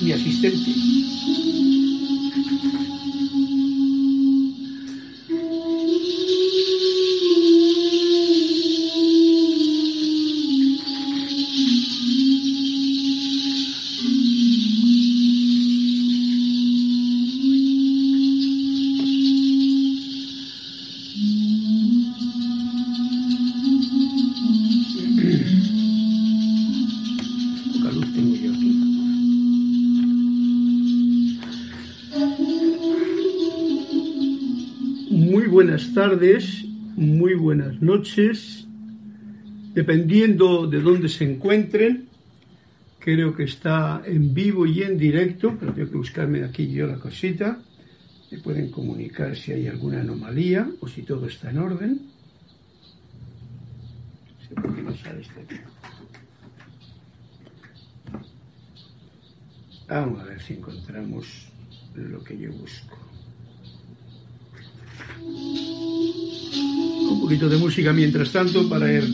Mi asistente. Muy buenas noches, dependiendo de dónde se encuentren. Creo que está en vivo y en directo, pero tengo que buscarme aquí yo la cosita. Me pueden comunicar si hay alguna anomalía o si todo está en orden. Este. Vamos a ver si encontramos lo que yo busco. De música mientras tanto para ir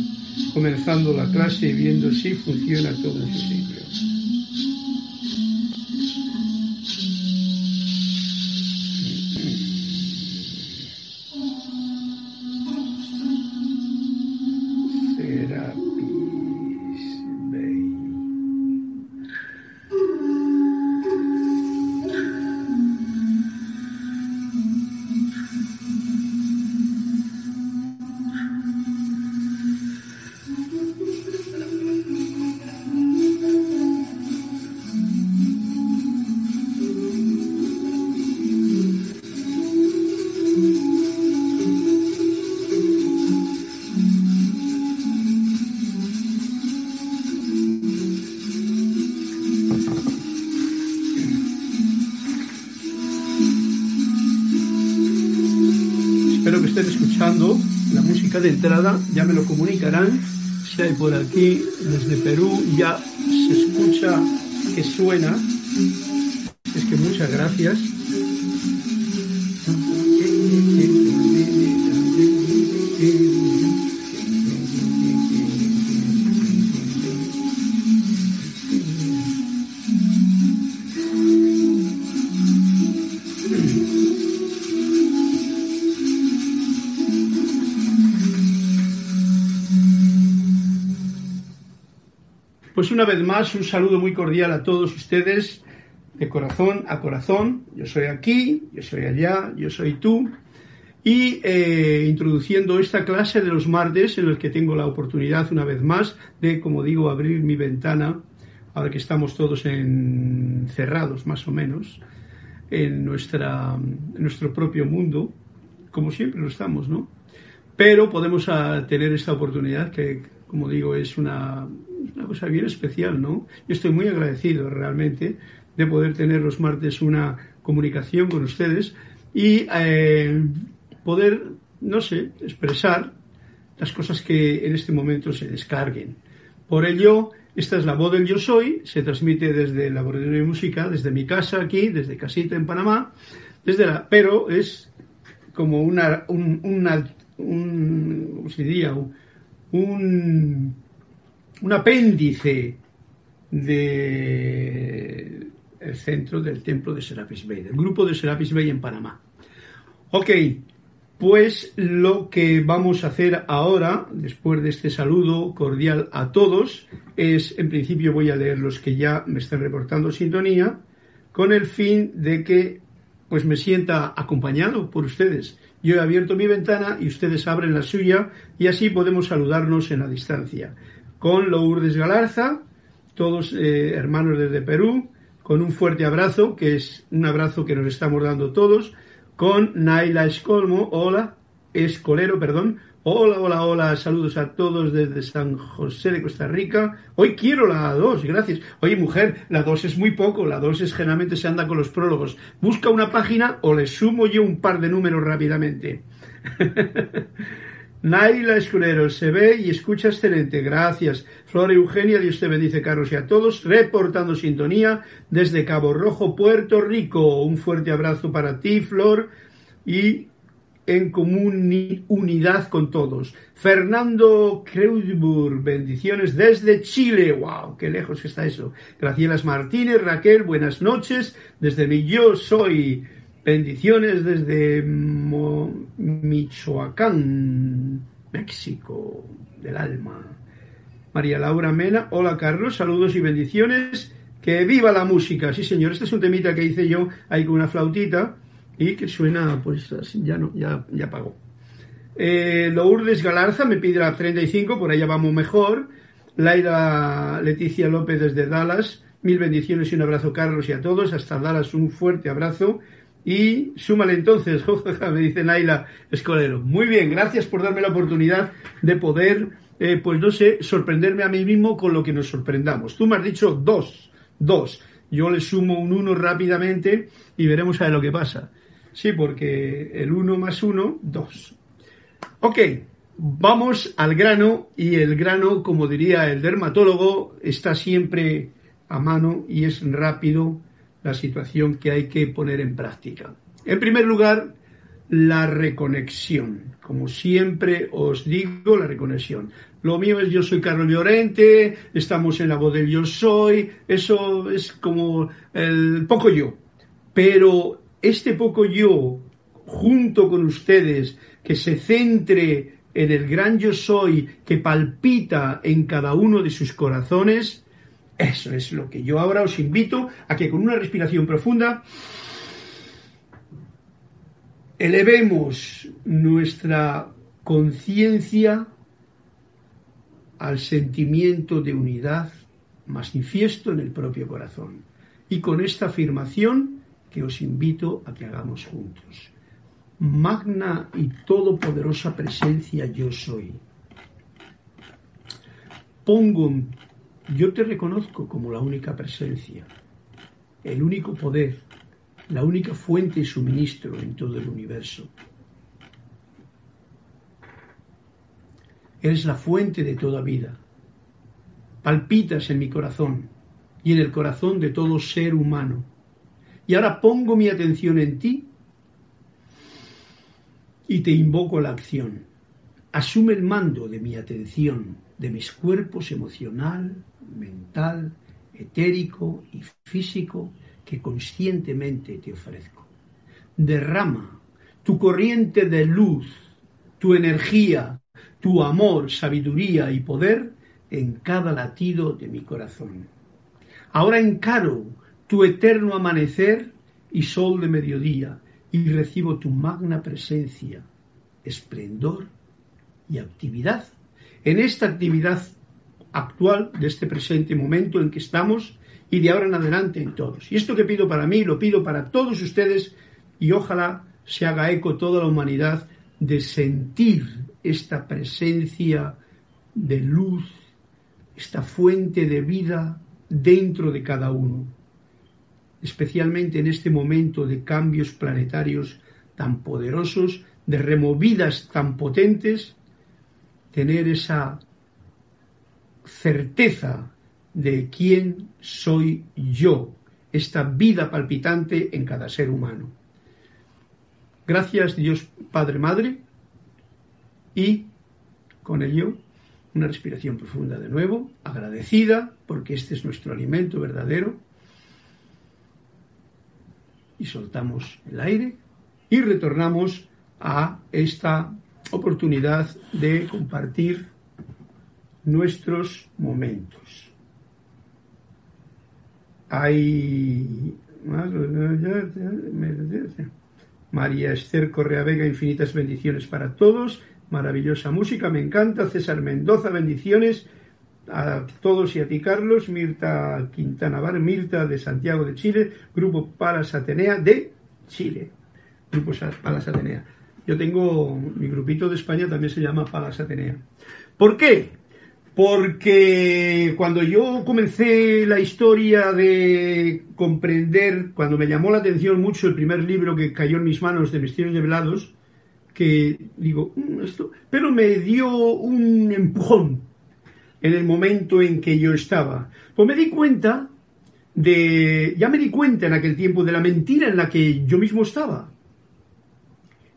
comenzando la clase y viendo si funciona todo en su de entrada, ya me lo comunicarán. Si hay por aquí, desde Perú, ya se escucha que suena. Es que muchas gracias. Una vez más, un saludo muy cordial a todos ustedes, de corazón a corazón. Yo soy aquí, yo soy allá, yo soy tú. Y eh, introduciendo esta clase de los martes, en el que tengo la oportunidad una vez más de, como digo, abrir mi ventana, ahora que estamos todos encerrados más o menos, en, nuestra, en nuestro propio mundo, como siempre lo estamos, ¿no? Pero podemos ah, tener esta oportunidad que, como digo, es una, una cosa bien especial, ¿no? Yo estoy muy agradecido realmente de poder tener los martes una comunicación con ustedes y eh, poder, no sé, expresar las cosas que en este momento se descarguen. Por ello, esta es la voz del Yo Soy, se transmite desde el laboratorio de música, desde mi casa aquí, desde casita en Panamá, desde la, pero es como una, un, un, ¿cómo se diría? Un apéndice del el centro del templo de Serapis Bay, del grupo de Serapis Bay en Panamá. Ok, pues lo que vamos a hacer ahora, después de este saludo cordial a todos, es, en principio voy a leer los que ya me están reportando sintonía, con el fin de que pues me sienta acompañado por ustedes. Yo he abierto mi ventana y ustedes abren la suya y así podemos saludarnos en la distancia. Con Lourdes Galarza, todos eh, hermanos desde Perú, con un fuerte abrazo, que es un abrazo que nos estamos dando todos, con Naila Escolmo, hola, Escolero, perdón, hola, hola, hola, saludos a todos desde San José de Costa Rica. Hoy quiero la 2, gracias. Oye, mujer, la 2 es muy poco, la 2 es generalmente se anda con los prólogos. Busca una página o le sumo yo un par de números rápidamente. Naila Escolero, se ve y escucha excelente, gracias. Flora Eugenia, Dios te bendice, Carlos, y a todos, reportando sintonía desde Cabo Rojo, Puerto Rico. Un fuerte abrazo para ti, Flor, y en común unidad con todos. Fernando Kreuzburg, bendiciones desde Chile. ¡Wow! ¡Qué lejos está eso! Gracielas Martínez, Raquel, buenas noches. Desde mi yo soy. Bendiciones desde Michoacán, México, del alma. María Laura Mena, hola Carlos, saludos y bendiciones. Que viva la música, sí señor. Este es un temita que hice yo ahí con una flautita y que suena, pues ya no, ya, ya pagó. Eh, Lourdes Galarza me pide la 35, por allá vamos mejor. Laira Leticia López desde Dallas, mil bendiciones y un abrazo Carlos y a todos. Hasta Dallas un fuerte abrazo. Y súmale entonces, me dice Naila Escolero. Muy bien, gracias por darme la oportunidad de poder, eh, pues no sé, sorprenderme a mí mismo con lo que nos sorprendamos. Tú me has dicho dos, dos. Yo le sumo un uno rápidamente y veremos a ver lo que pasa. Sí, porque el 1 más 1, 2. Ok, vamos al grano y el grano, como diría el dermatólogo, está siempre a mano y es rápido la situación que hay que poner en práctica. En primer lugar, la reconexión. Como siempre os digo, la reconexión. Lo mío es yo soy Carlos Llorente, estamos en la voz del yo soy, eso es como el poco yo. Pero este poco yo, junto con ustedes, que se centre en el gran yo soy que palpita en cada uno de sus corazones, eso es lo que yo ahora os invito a que con una respiración profunda elevemos nuestra conciencia al sentimiento de unidad manifiesto en el propio corazón. Y con esta afirmación que os invito a que hagamos juntos. Magna y todopoderosa presencia yo soy. Pongo, yo te reconozco como la única presencia, el único poder, la única fuente y suministro en todo el universo. Eres la fuente de toda vida. Palpitas en mi corazón y en el corazón de todo ser humano y ahora pongo mi atención en ti y te invoco a la acción. Asume el mando de mi atención, de mis cuerpos emocional, mental, etérico y físico que conscientemente te ofrezco. Derrama tu corriente de luz, tu energía, tu amor, sabiduría y poder en cada latido de mi corazón. Ahora encaro tu eterno amanecer y sol de mediodía, y recibo tu magna presencia, esplendor y actividad. En esta actividad actual de este presente momento en que estamos y de ahora en adelante en todos. Y esto que pido para mí, lo pido para todos ustedes y ojalá se haga eco toda la humanidad de sentir esta presencia de luz, esta fuente de vida dentro de cada uno especialmente en este momento de cambios planetarios tan poderosos, de removidas tan potentes, tener esa certeza de quién soy yo, esta vida palpitante en cada ser humano. Gracias Dios Padre Madre y con ello una respiración profunda de nuevo, agradecida porque este es nuestro alimento verdadero y soltamos el aire y retornamos a esta oportunidad de compartir nuestros momentos. Hay María Esther Correa Vega, infinitas bendiciones para todos. Maravillosa música, me encanta. César Mendoza, bendiciones a todos y a ti, Carlos, Mirta Quintana Bar, Mirta de Santiago de Chile, Grupo Palas Atenea de Chile. Grupo Palas Atenea. Yo tengo, mi grupito de España también se llama Palas Atenea. ¿Por qué? Porque cuando yo comencé la historia de comprender, cuando me llamó la atención mucho el primer libro que cayó en mis manos de Misterios de Velados, que digo, mm, esto, pero me dio un empujón en el momento en que yo estaba. Pues me di cuenta de, ya me di cuenta en aquel tiempo de la mentira en la que yo mismo estaba.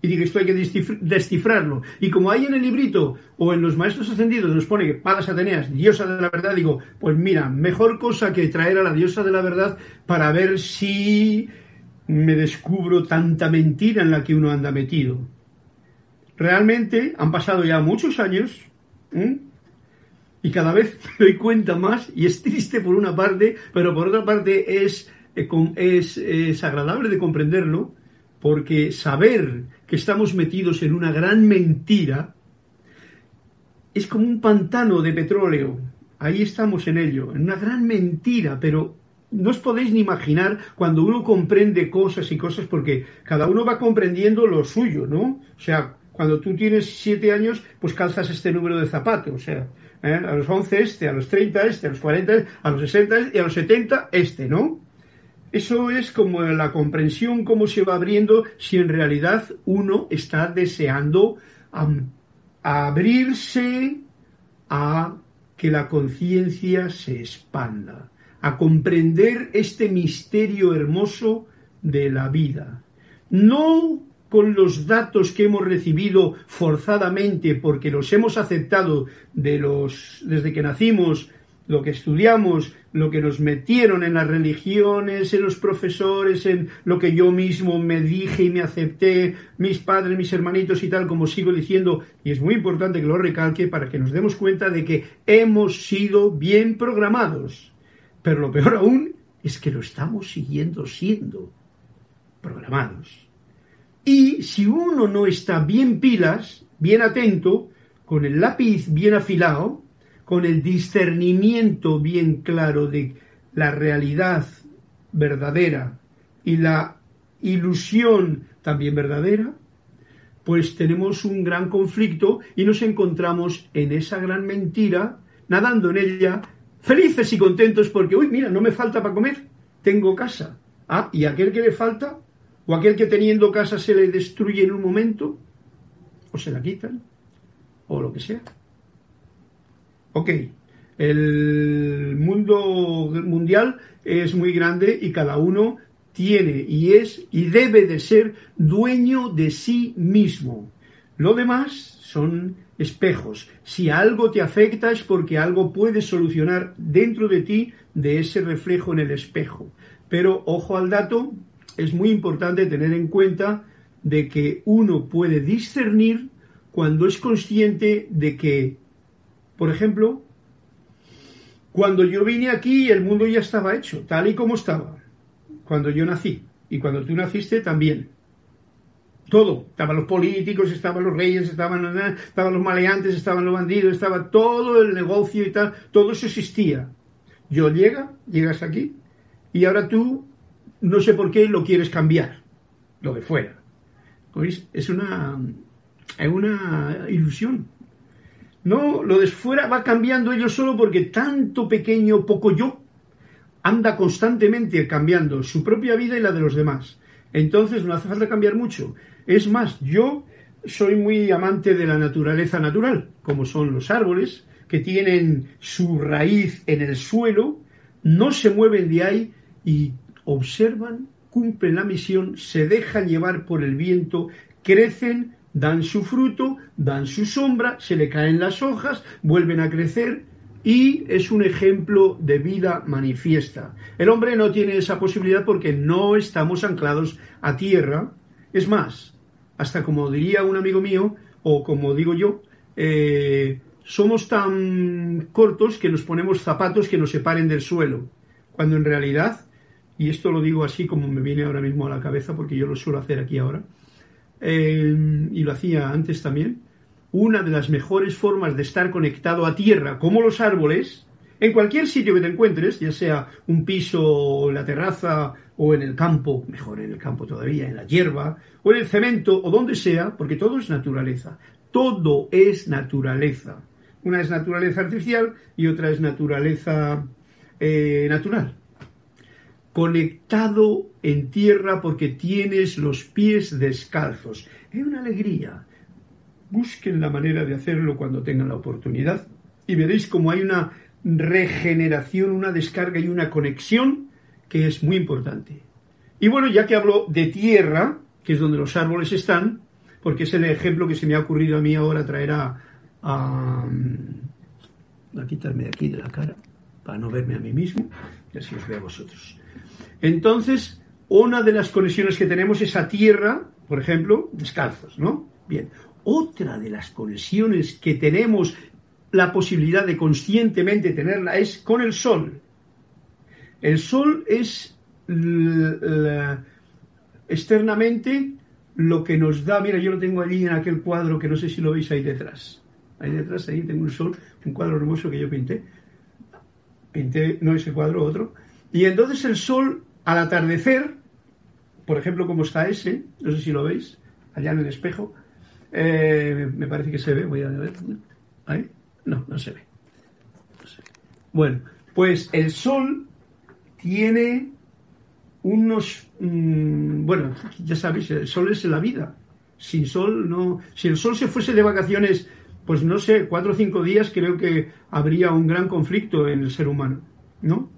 Y digo, esto hay que descifrarlo. Y como hay en el librito o en los maestros ascendidos nos pone que Palas Ateneas, diosa de la verdad, digo, pues mira, mejor cosa que traer a la diosa de la verdad para ver si me descubro tanta mentira en la que uno anda metido. Realmente han pasado ya muchos años y cada vez me doy cuenta más y es triste por una parte, pero por otra parte es, eh, es, es agradable de comprenderlo porque saber que estamos metidos en una gran mentira es como un pantano de petróleo. Ahí estamos en ello, en una gran mentira, pero no os podéis ni imaginar cuando uno comprende cosas y cosas, porque cada uno va comprendiendo lo suyo, ¿no? O sea, cuando tú tienes siete años, pues calzas este número de zapatos, o sea, ¿eh? a los 11 este, a los 30 este, a los 40 este, a los 60 este, y a los 70 este, ¿no? Eso es como la comprensión, cómo se va abriendo si en realidad uno está deseando abrirse a que la conciencia se expanda, a comprender este misterio hermoso de la vida. No con los datos que hemos recibido forzadamente porque los hemos aceptado desde que nacimos lo que estudiamos, lo que nos metieron en las religiones, en los profesores, en lo que yo mismo me dije y me acepté, mis padres, mis hermanitos y tal, como sigo diciendo, y es muy importante que lo recalque para que nos demos cuenta de que hemos sido bien programados. Pero lo peor aún es que lo estamos siguiendo siendo programados. Y si uno no está bien pilas, bien atento, con el lápiz bien afilado, con el discernimiento bien claro de la realidad verdadera y la ilusión también verdadera, pues tenemos un gran conflicto y nos encontramos en esa gran mentira, nadando en ella, felices y contentos porque, uy, mira, no me falta para comer, tengo casa. Ah, y aquel que le falta, o aquel que teniendo casa se le destruye en un momento, o se la quitan, o lo que sea. Ok, el mundo mundial es muy grande y cada uno tiene y es y debe de ser dueño de sí mismo. Lo demás son espejos. Si algo te afecta es porque algo puedes solucionar dentro de ti de ese reflejo en el espejo. Pero ojo al dato, es muy importante tener en cuenta de que uno puede discernir cuando es consciente de que por ejemplo, cuando yo vine aquí el mundo ya estaba hecho, tal y como estaba, cuando yo nací, y cuando tú naciste también. Todo, estaban los políticos, estaban los reyes, estaban, estaban los maleantes, estaban los bandidos, estaba todo el negocio y tal, todo eso existía. Yo llega, llegas aquí, y ahora tú, no sé por qué, lo quieres cambiar, lo de fuera. Es una, es una ilusión. No, lo de fuera va cambiando ellos solo porque tanto pequeño, poco yo, anda constantemente cambiando su propia vida y la de los demás. Entonces no hace falta cambiar mucho. Es más, yo soy muy amante de la naturaleza natural, como son los árboles, que tienen su raíz en el suelo, no se mueven de ahí y observan, cumplen la misión, se dejan llevar por el viento, crecen, dan su fruto, dan su sombra, se le caen las hojas, vuelven a crecer y es un ejemplo de vida manifiesta. El hombre no tiene esa posibilidad porque no estamos anclados a tierra. Es más, hasta como diría un amigo mío, o como digo yo, eh, somos tan cortos que nos ponemos zapatos que nos separen del suelo, cuando en realidad, y esto lo digo así como me viene ahora mismo a la cabeza porque yo lo suelo hacer aquí ahora, eh, y lo hacía antes también, una de las mejores formas de estar conectado a tierra, como los árboles, en cualquier sitio que te encuentres, ya sea un piso, la terraza o en el campo, mejor en el campo todavía, en la hierba, o en el cemento, o donde sea, porque todo es naturaleza. Todo es naturaleza. Una es naturaleza artificial y otra es naturaleza eh, natural conectado en tierra porque tienes los pies descalzos. Es una alegría. Busquen la manera de hacerlo cuando tengan la oportunidad y veréis cómo hay una regeneración, una descarga y una conexión que es muy importante. Y bueno, ya que hablo de tierra, que es donde los árboles están, porque es el ejemplo que se me ha ocurrido a mí ahora traer a... a, a quitarme de aquí de la cara, para no verme a mí mismo, y así os veo a vosotros. Entonces, una de las conexiones que tenemos es a tierra, por ejemplo, descalzos, ¿no? Bien. Otra de las conexiones que tenemos la posibilidad de conscientemente tenerla es con el sol. El sol es externamente lo que nos da, mira, yo lo tengo allí en aquel cuadro que no sé si lo veis ahí detrás. Ahí detrás, ahí tengo un sol, un cuadro hermoso que yo pinté. Pinté, no ese cuadro, otro. Y entonces el sol, al atardecer, por ejemplo, como está ese, no sé si lo veis, allá en el espejo, eh, me parece que se ve, voy a ver. Ahí. No, no se ve. Bueno, pues el sol tiene unos... Mm, bueno, ya sabéis, el sol es la vida. Sin sol no... Si el sol se fuese de vacaciones, pues no sé, cuatro o cinco días, creo que habría un gran conflicto en el ser humano, ¿no?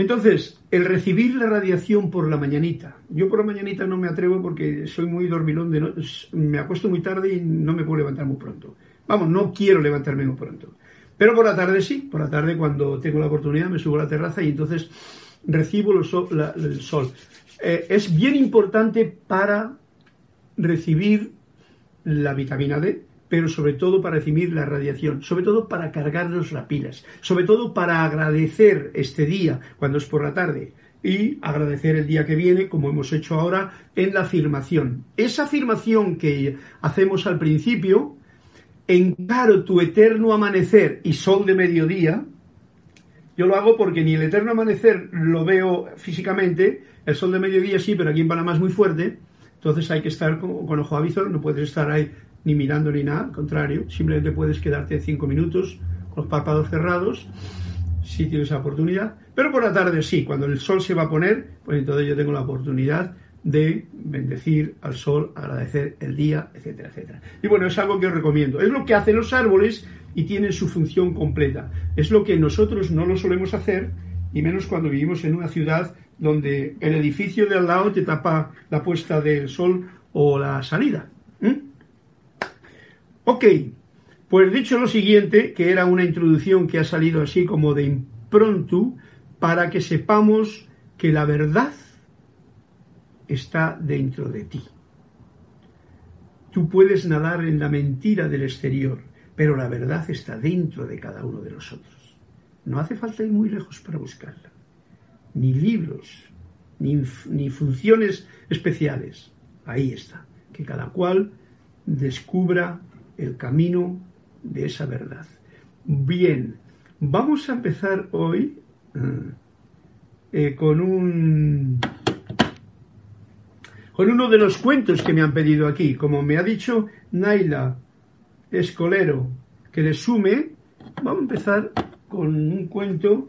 Entonces, el recibir la radiación por la mañanita. Yo por la mañanita no me atrevo porque soy muy dormilón, de me acuesto muy tarde y no me puedo levantar muy pronto. Vamos, no quiero levantarme muy pronto. Pero por la tarde sí, por la tarde cuando tengo la oportunidad me subo a la terraza y entonces recibo el sol. Eh, es bien importante para recibir la vitamina D, pero sobre todo para recibir la radiación, sobre todo para cargarnos las pilas, sobre todo para agradecer este día cuando es por la tarde y agradecer el día que viene, como hemos hecho ahora en la afirmación. Esa afirmación que hacemos al principio, encaro tu eterno amanecer y sol de mediodía, yo lo hago porque ni el eterno amanecer lo veo físicamente, el sol de mediodía sí, pero aquí en Panamá es muy fuerte, entonces hay que estar con, con ojo avizor, no puedes estar ahí ni mirando ni nada, al contrario, simplemente puedes quedarte cinco minutos con los párpados cerrados, si tienes esa oportunidad, pero por la tarde sí, cuando el sol se va a poner, pues entonces yo tengo la oportunidad de bendecir al sol, agradecer el día, etcétera, etcétera. Y bueno, es algo que os recomiendo. Es lo que hacen los árboles y tienen su función completa. Es lo que nosotros no lo solemos hacer, y menos cuando vivimos en una ciudad donde el edificio de al lado te tapa la puesta del sol o la salida. Ok, pues dicho lo siguiente, que era una introducción que ha salido así como de impronto, para que sepamos que la verdad está dentro de ti. Tú puedes nadar en la mentira del exterior, pero la verdad está dentro de cada uno de nosotros. No hace falta ir muy lejos para buscarla. Ni libros, ni, ni funciones especiales. Ahí está. Que cada cual descubra el camino de esa verdad. Bien, vamos a empezar hoy eh, eh, con un con uno de los cuentos que me han pedido aquí. Como me ha dicho Naila Escolero que le sume, vamos a empezar con un cuento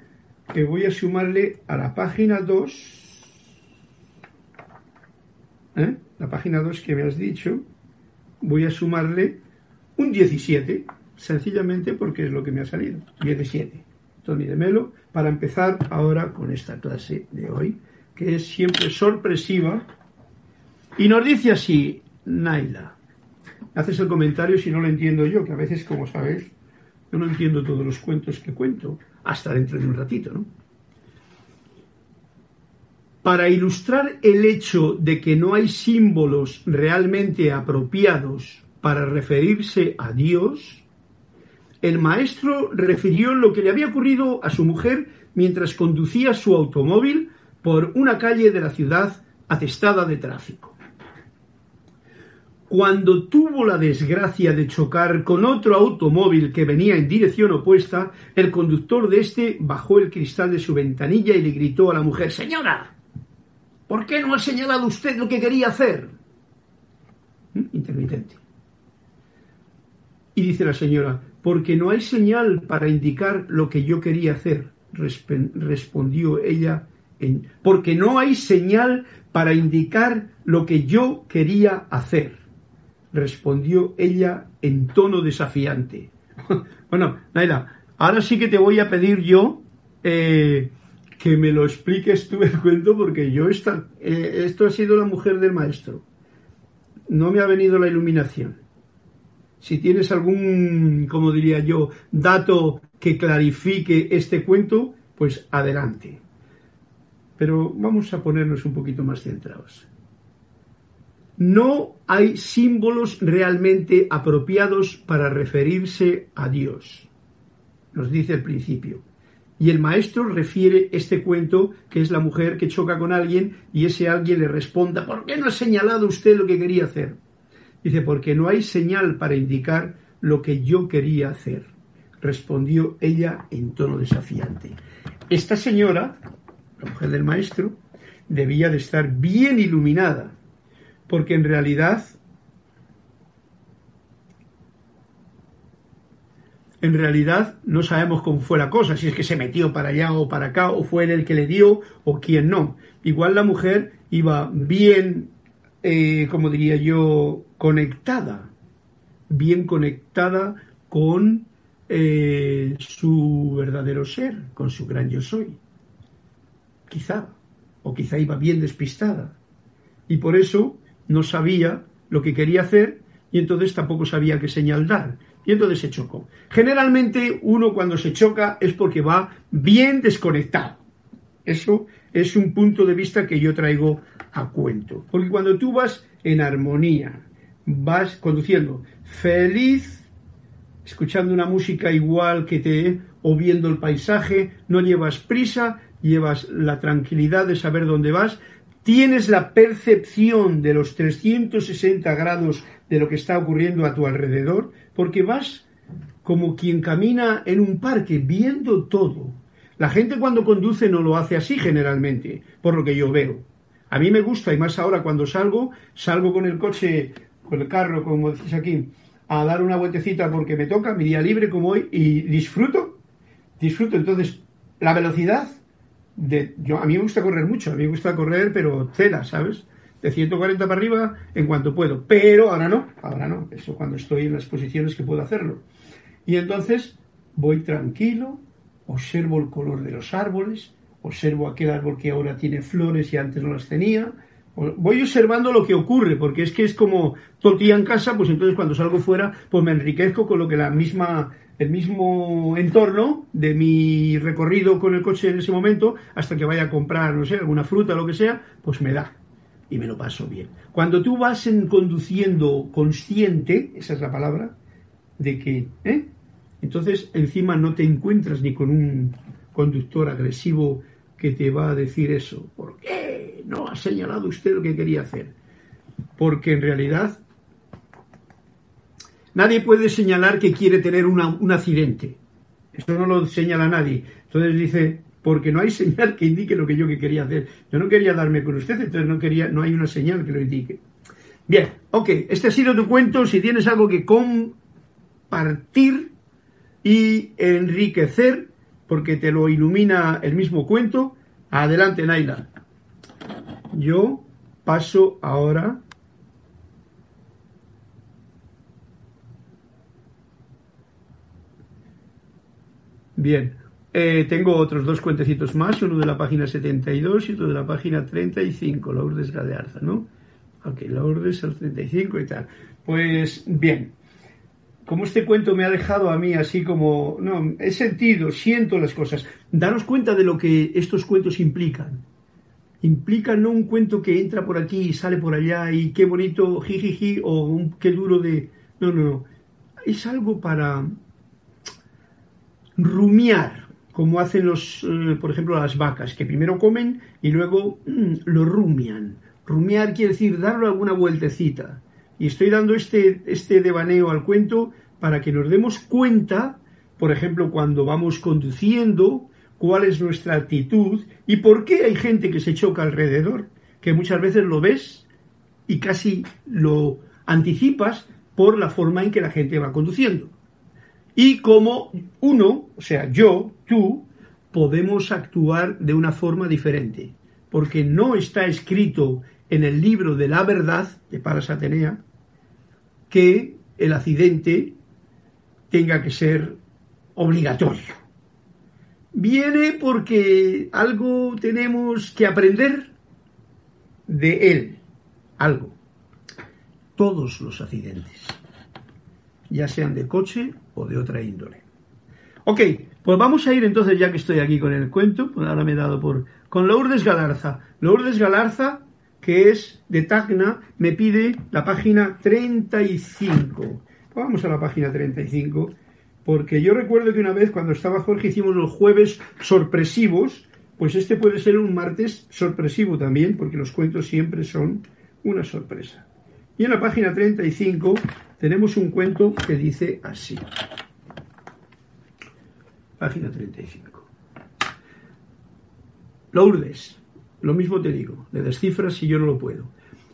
que voy a sumarle a la página 2. ¿eh? La página 2 que me has dicho, voy a sumarle un 17, sencillamente porque es lo que me ha salido, 17. Tony de Melo, para empezar ahora con esta clase de hoy, que es siempre sorpresiva. Y nos dice así, Naila, haces el comentario si no lo entiendo yo, que a veces, como sabes, yo no entiendo todos los cuentos que cuento, hasta dentro de un ratito, ¿no? Para ilustrar el hecho de que no hay símbolos realmente apropiados para referirse a Dios, el maestro refirió lo que le había ocurrido a su mujer mientras conducía su automóvil por una calle de la ciudad atestada de tráfico. Cuando tuvo la desgracia de chocar con otro automóvil que venía en dirección opuesta, el conductor de este bajó el cristal de su ventanilla y le gritó a la mujer Señora, ¿por qué no ha señalado usted lo que quería hacer? ¿Mm? Intermitente. Y dice la señora, porque no hay señal para indicar lo que yo quería hacer, respondió ella, en, porque no hay señal para indicar lo que yo quería hacer, respondió ella en tono desafiante. bueno, Naila, ahora sí que te voy a pedir yo eh, que me lo expliques tú el cuento, porque yo esta, eh, esto ha sido la mujer del maestro. no me ha venido la iluminación. Si tienes algún, como diría yo, dato que clarifique este cuento, pues adelante. Pero vamos a ponernos un poquito más centrados. No hay símbolos realmente apropiados para referirse a Dios, nos dice el principio. Y el maestro refiere este cuento, que es la mujer que choca con alguien y ese alguien le responda, ¿por qué no ha señalado usted lo que quería hacer? Dice, porque no hay señal para indicar lo que yo quería hacer, respondió ella en tono desafiante. Esta señora, la mujer del maestro, debía de estar bien iluminada, porque en realidad en realidad no sabemos cómo fue la cosa, si es que se metió para allá o para acá, o fue él el que le dio, o quién no. Igual la mujer iba bien, eh, como diría yo, conectada, bien conectada con eh, su verdadero ser, con su gran yo soy. Quizá, o quizá iba bien despistada. Y por eso no sabía lo que quería hacer y entonces tampoco sabía qué señal dar y entonces se chocó. Generalmente uno cuando se choca es porque va bien desconectado. Eso es un punto de vista que yo traigo a cuento. Porque cuando tú vas en armonía, vas conduciendo feliz, escuchando una música igual que te o viendo el paisaje, no llevas prisa, llevas la tranquilidad de saber dónde vas, tienes la percepción de los 360 grados de lo que está ocurriendo a tu alrededor, porque vas como quien camina en un parque viendo todo. La gente cuando conduce no lo hace así generalmente, por lo que yo veo. A mí me gusta, y más ahora cuando salgo, salgo con el coche, con el carro, como decís aquí, a dar una vueltecita porque me toca, mi día libre como hoy, y disfruto, disfruto. Entonces, la velocidad, de, yo, a mí me gusta correr mucho, a mí me gusta correr, pero tela, ¿sabes? de 140 para arriba en cuanto puedo. Pero ahora no, ahora no. Eso cuando estoy en las posiciones que puedo hacerlo. Y entonces voy tranquilo, observo el color de los árboles, observo aquel árbol que ahora tiene flores y antes no las tenía. Voy observando lo que ocurre, porque es que es como tortilla en casa, pues entonces cuando salgo fuera, pues me enriquezco con lo que la misma, el mismo entorno de mi recorrido con el coche en ese momento, hasta que vaya a comprar, no sé, alguna fruta lo que sea, pues me da y me lo paso bien. Cuando tú vas en conduciendo consciente, esa es la palabra, de que, ¿eh? entonces encima no te encuentras ni con un conductor agresivo que te va a decir eso. ¿Por qué no ha señalado usted lo que quería hacer? Porque en realidad nadie puede señalar que quiere tener un accidente. Eso no lo señala nadie. Entonces dice, porque no hay señal que indique lo que yo que quería hacer. Yo no quería darme con usted, entonces no quería, no hay una señal que lo indique. Bien, ok, este ha sido tu cuento. Si tienes algo que compartir y enriquecer, porque te lo ilumina el mismo cuento, adelante, Naila. Yo paso ahora Bien, eh, tengo otros dos cuentecitos más, uno de la página 72 y otro de la página 35, Lourdes Gadearza, ¿no? Ok, Lourdes el 35 y tal. Pues bien, como este cuento me ha dejado a mí así como, no, he sentido, siento las cosas. Daros cuenta de lo que estos cuentos implican. Implican no un cuento que entra por aquí y sale por allá y qué bonito, jijiji, o un qué duro de... No, no, no. Es algo para rumiar, como hacen los, eh, por ejemplo, las vacas, que primero comen y luego mm, lo rumian. Rumiar quiere decir darle alguna vueltecita. Y estoy dando este, este devaneo al cuento para que nos demos cuenta, por ejemplo, cuando vamos conduciendo, cuál es nuestra actitud y por qué hay gente que se choca alrededor, que muchas veces lo ves y casi lo anticipas por la forma en que la gente va conduciendo. Y cómo uno, o sea, yo, tú, podemos actuar de una forma diferente, porque no está escrito en el libro de la verdad de Paras Atenea que el accidente tenga que ser obligatorio. Viene porque algo tenemos que aprender de él, algo. todos los accidentes, ya sean de coche o de otra índole. Ok, pues vamos a ir entonces, ya que estoy aquí con el cuento, pues ahora me he dado por... con Lourdes Galarza. Lourdes Galarza, que es de Tacna, me pide la página 35. Vamos a la página 35, porque yo recuerdo que una vez cuando estaba Jorge hicimos los jueves sorpresivos, pues este puede ser un martes sorpresivo también, porque los cuentos siempre son una sorpresa. Y en la página 35 tenemos un cuento que dice así. Página 35. Lourdes, lo mismo te digo, le descifras si yo no lo puedo.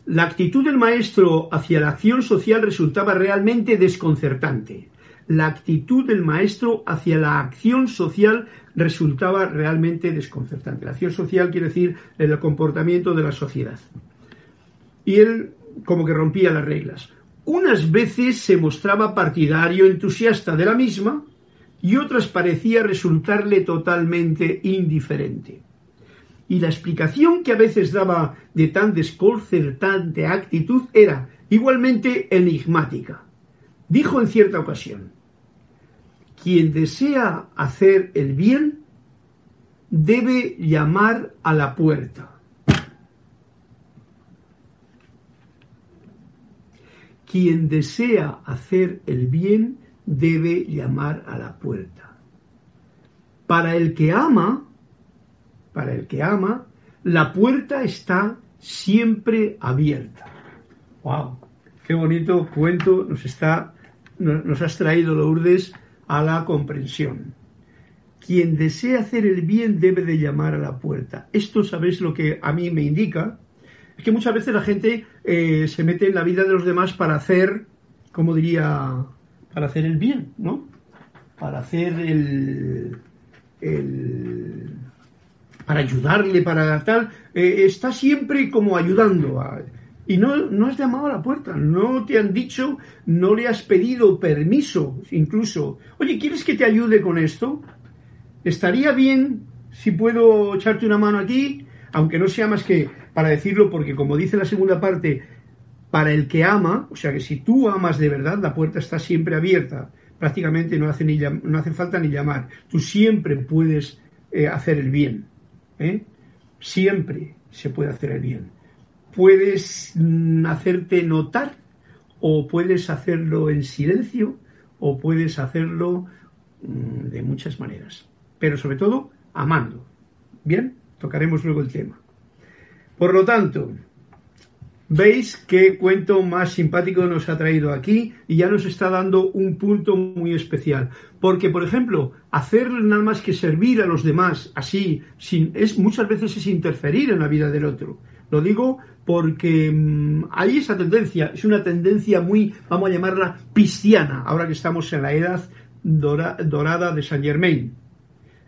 La actitud del maestro hacia la acción social resultaba realmente desconcertante. La actitud del maestro hacia la acción social resultaba realmente desconcertante. La acción social quiere decir el comportamiento de la sociedad. Y él como que rompía las reglas. Unas veces se mostraba partidario entusiasta de la misma y otras parecía resultarle totalmente indiferente. Y la explicación que a veces daba de tan desconcertante actitud era igualmente enigmática. Dijo en cierta ocasión, quien desea hacer el bien debe llamar a la puerta. Quien desea hacer el bien debe llamar a la puerta. Para el que ama, para el que ama, la puerta está siempre abierta. ¡Wow! Qué bonito cuento nos está nos has traído Lourdes a la comprensión. Quien desea hacer el bien debe de llamar a la puerta. Esto, ¿sabéis lo que a mí me indica? Es que muchas veces la gente eh, se mete en la vida de los demás para hacer, como diría, para hacer el bien, ¿no? Para hacer el, el para ayudarle, para tal, eh, está siempre como ayudando a, y no, no has llamado a la puerta, no te han dicho, no le has pedido permiso, incluso. Oye, ¿quieres que te ayude con esto? Estaría bien si puedo echarte una mano aquí, aunque no sea más que para decirlo, porque como dice la segunda parte, para el que ama, o sea que si tú amas de verdad, la puerta está siempre abierta. Prácticamente no hace, ni, no hace falta ni llamar. Tú siempre puedes eh, hacer el bien. ¿Eh? Siempre se puede hacer el bien puedes mm, hacerte notar o puedes hacerlo en silencio o puedes hacerlo mm, de muchas maneras, pero sobre todo amando. Bien, tocaremos luego el tema. Por lo tanto, veis qué cuento más simpático nos ha traído aquí y ya nos está dando un punto muy especial. Porque, por ejemplo, hacer nada más que servir a los demás así, sin, es, muchas veces es interferir en la vida del otro. Lo digo porque mm, hay esa tendencia, es una tendencia muy, vamos a llamarla, pisciana, ahora que estamos en la edad dorada de Saint Germain.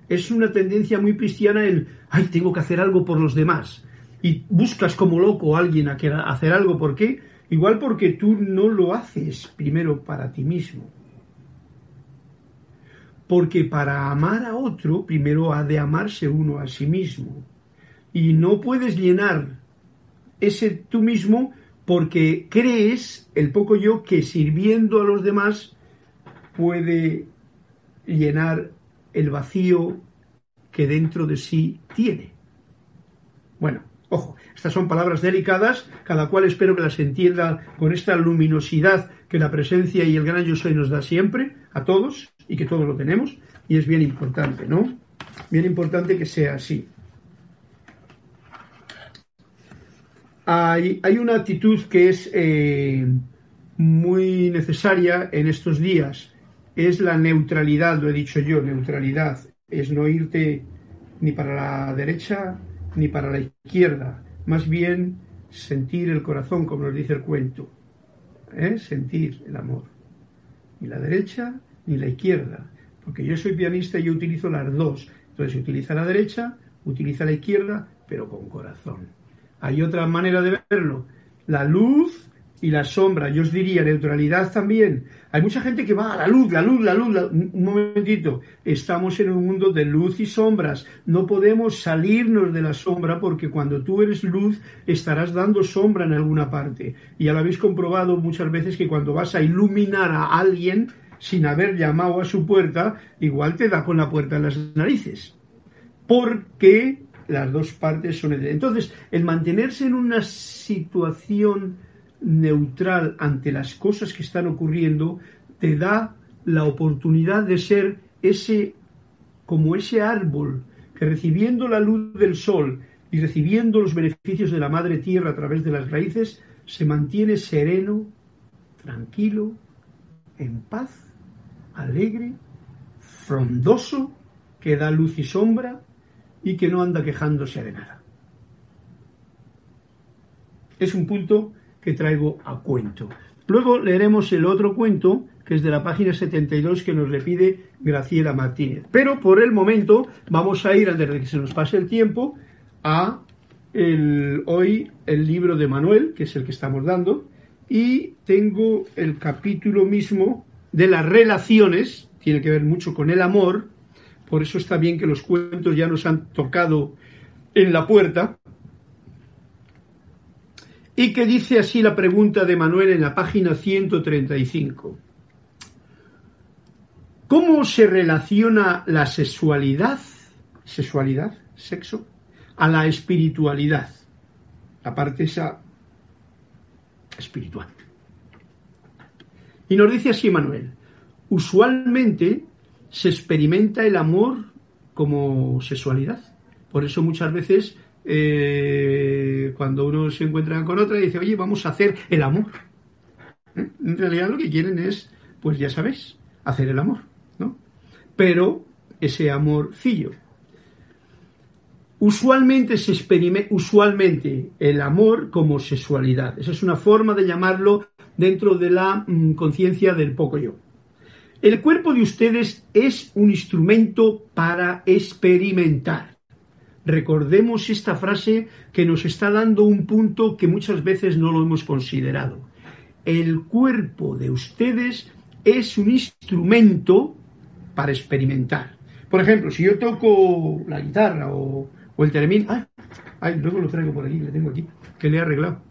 Es una tendencia muy cristiana el, ay, tengo que hacer algo por los demás. Y buscas como loco a alguien a que hacer algo, ¿por qué? Igual porque tú no lo haces primero para ti mismo. Porque para amar a otro, primero ha de amarse uno a sí mismo. Y no puedes llenar ese tú mismo porque crees el poco yo que sirviendo a los demás puede llenar el vacío que dentro de sí tiene. Bueno, ojo, estas son palabras delicadas, cada cual espero que las entienda con esta luminosidad que la presencia y el gran yo soy nos da siempre, a todos, y que todos lo tenemos, y es bien importante, ¿no? Bien importante que sea así. hay, una actitud que es eh, muy necesaria en estos días. Es la neutralidad, lo he dicho yo, neutralidad. Es no irte ni para la derecha ni para la izquierda. Más bien sentir el corazón, como nos dice el cuento. ¿eh? Sentir el amor. Ni la derecha ni la izquierda. Porque yo soy pianista y yo utilizo las dos. Entonces utiliza la derecha, utiliza la izquierda, pero con corazón. Hay otra manera de verlo. La luz y la sombra, yo os diría neutralidad también. Hay mucha gente que va a la luz, la luz, la luz, un momentito. Estamos en un mundo de luz y sombras. No podemos salirnos de la sombra porque cuando tú eres luz estarás dando sombra en alguna parte. Y ya lo habéis comprobado muchas veces que cuando vas a iluminar a alguien sin haber llamado a su puerta, igual te da con la puerta en las narices. Porque las dos partes son... Entonces, el mantenerse en una situación neutral ante las cosas que están ocurriendo te da la oportunidad de ser ese como ese árbol que recibiendo la luz del sol y recibiendo los beneficios de la madre tierra a través de las raíces se mantiene sereno, tranquilo, en paz, alegre, frondoso, que da luz y sombra y que no anda quejándose de nada. Es un punto que traigo a cuento. Luego leeremos el otro cuento, que es de la página 72, que nos le pide Graciela Martínez. Pero por el momento vamos a ir, antes de que se nos pase el tiempo, a el, hoy el libro de Manuel, que es el que estamos dando, y tengo el capítulo mismo de las relaciones, tiene que ver mucho con el amor, por eso está bien que los cuentos ya nos han tocado en la puerta, y que dice así la pregunta de Manuel en la página 135. ¿Cómo se relaciona la sexualidad, sexualidad, sexo, a la espiritualidad? La parte esa espiritual. Y nos dice así Manuel, usualmente se experimenta el amor como sexualidad. Por eso muchas veces eh, cuando uno se encuentra con otra y dice, oye, vamos a hacer el amor. ¿Eh? En realidad lo que quieren es, pues ya sabéis, hacer el amor, ¿no? Pero ese amorcillo. Usualmente se experimenta, usualmente el amor como sexualidad. Esa es una forma de llamarlo dentro de la mm, conciencia del poco yo. El cuerpo de ustedes es un instrumento para experimentar. Recordemos esta frase que nos está dando un punto que muchas veces no lo hemos considerado. El cuerpo de ustedes es un instrumento para experimentar. Por ejemplo, si yo toco la guitarra o, el termín, ay, luego lo traigo por aquí, le tengo aquí, que le he arreglado.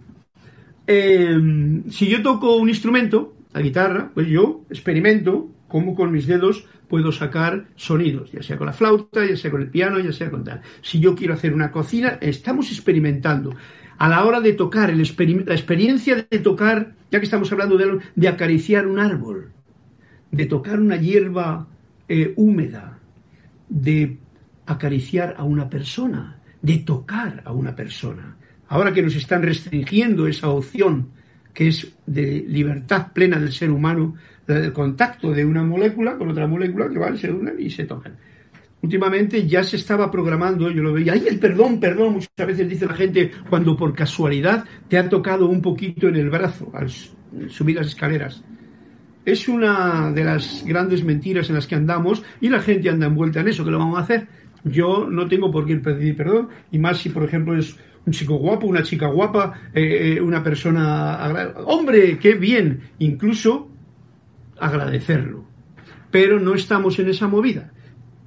Em, si yo toco un instrumento, la guitarra, pues yo experimento cómo con mis dedos puedo sacar sonidos, ya sea con la flauta, ya sea con el piano, ya sea con tal. Si yo quiero hacer una cocina, estamos experimentando. A la hora de tocar, la experiencia de tocar, ya que estamos hablando de, de acariciar un árbol, de tocar una hierba eh, húmeda, de acariciar a una persona, de tocar a una persona. Ahora que nos están restringiendo esa opción que es de libertad plena del ser humano, el contacto de una molécula con otra molécula que van, se unen y se tocan. Últimamente ya se estaba programando, yo lo veía, ay, el perdón, perdón, muchas veces dice la gente cuando por casualidad te ha tocado un poquito en el brazo al subir las escaleras. Es una de las grandes mentiras en las que andamos y la gente anda envuelta en eso, que lo vamos a hacer. Yo no tengo por qué pedir perdón, y más si, por ejemplo, es un chico guapo, una chica guapa, eh, eh, una persona... ¡Hombre, qué bien! Incluso agradecerlo. Pero no estamos en esa movida.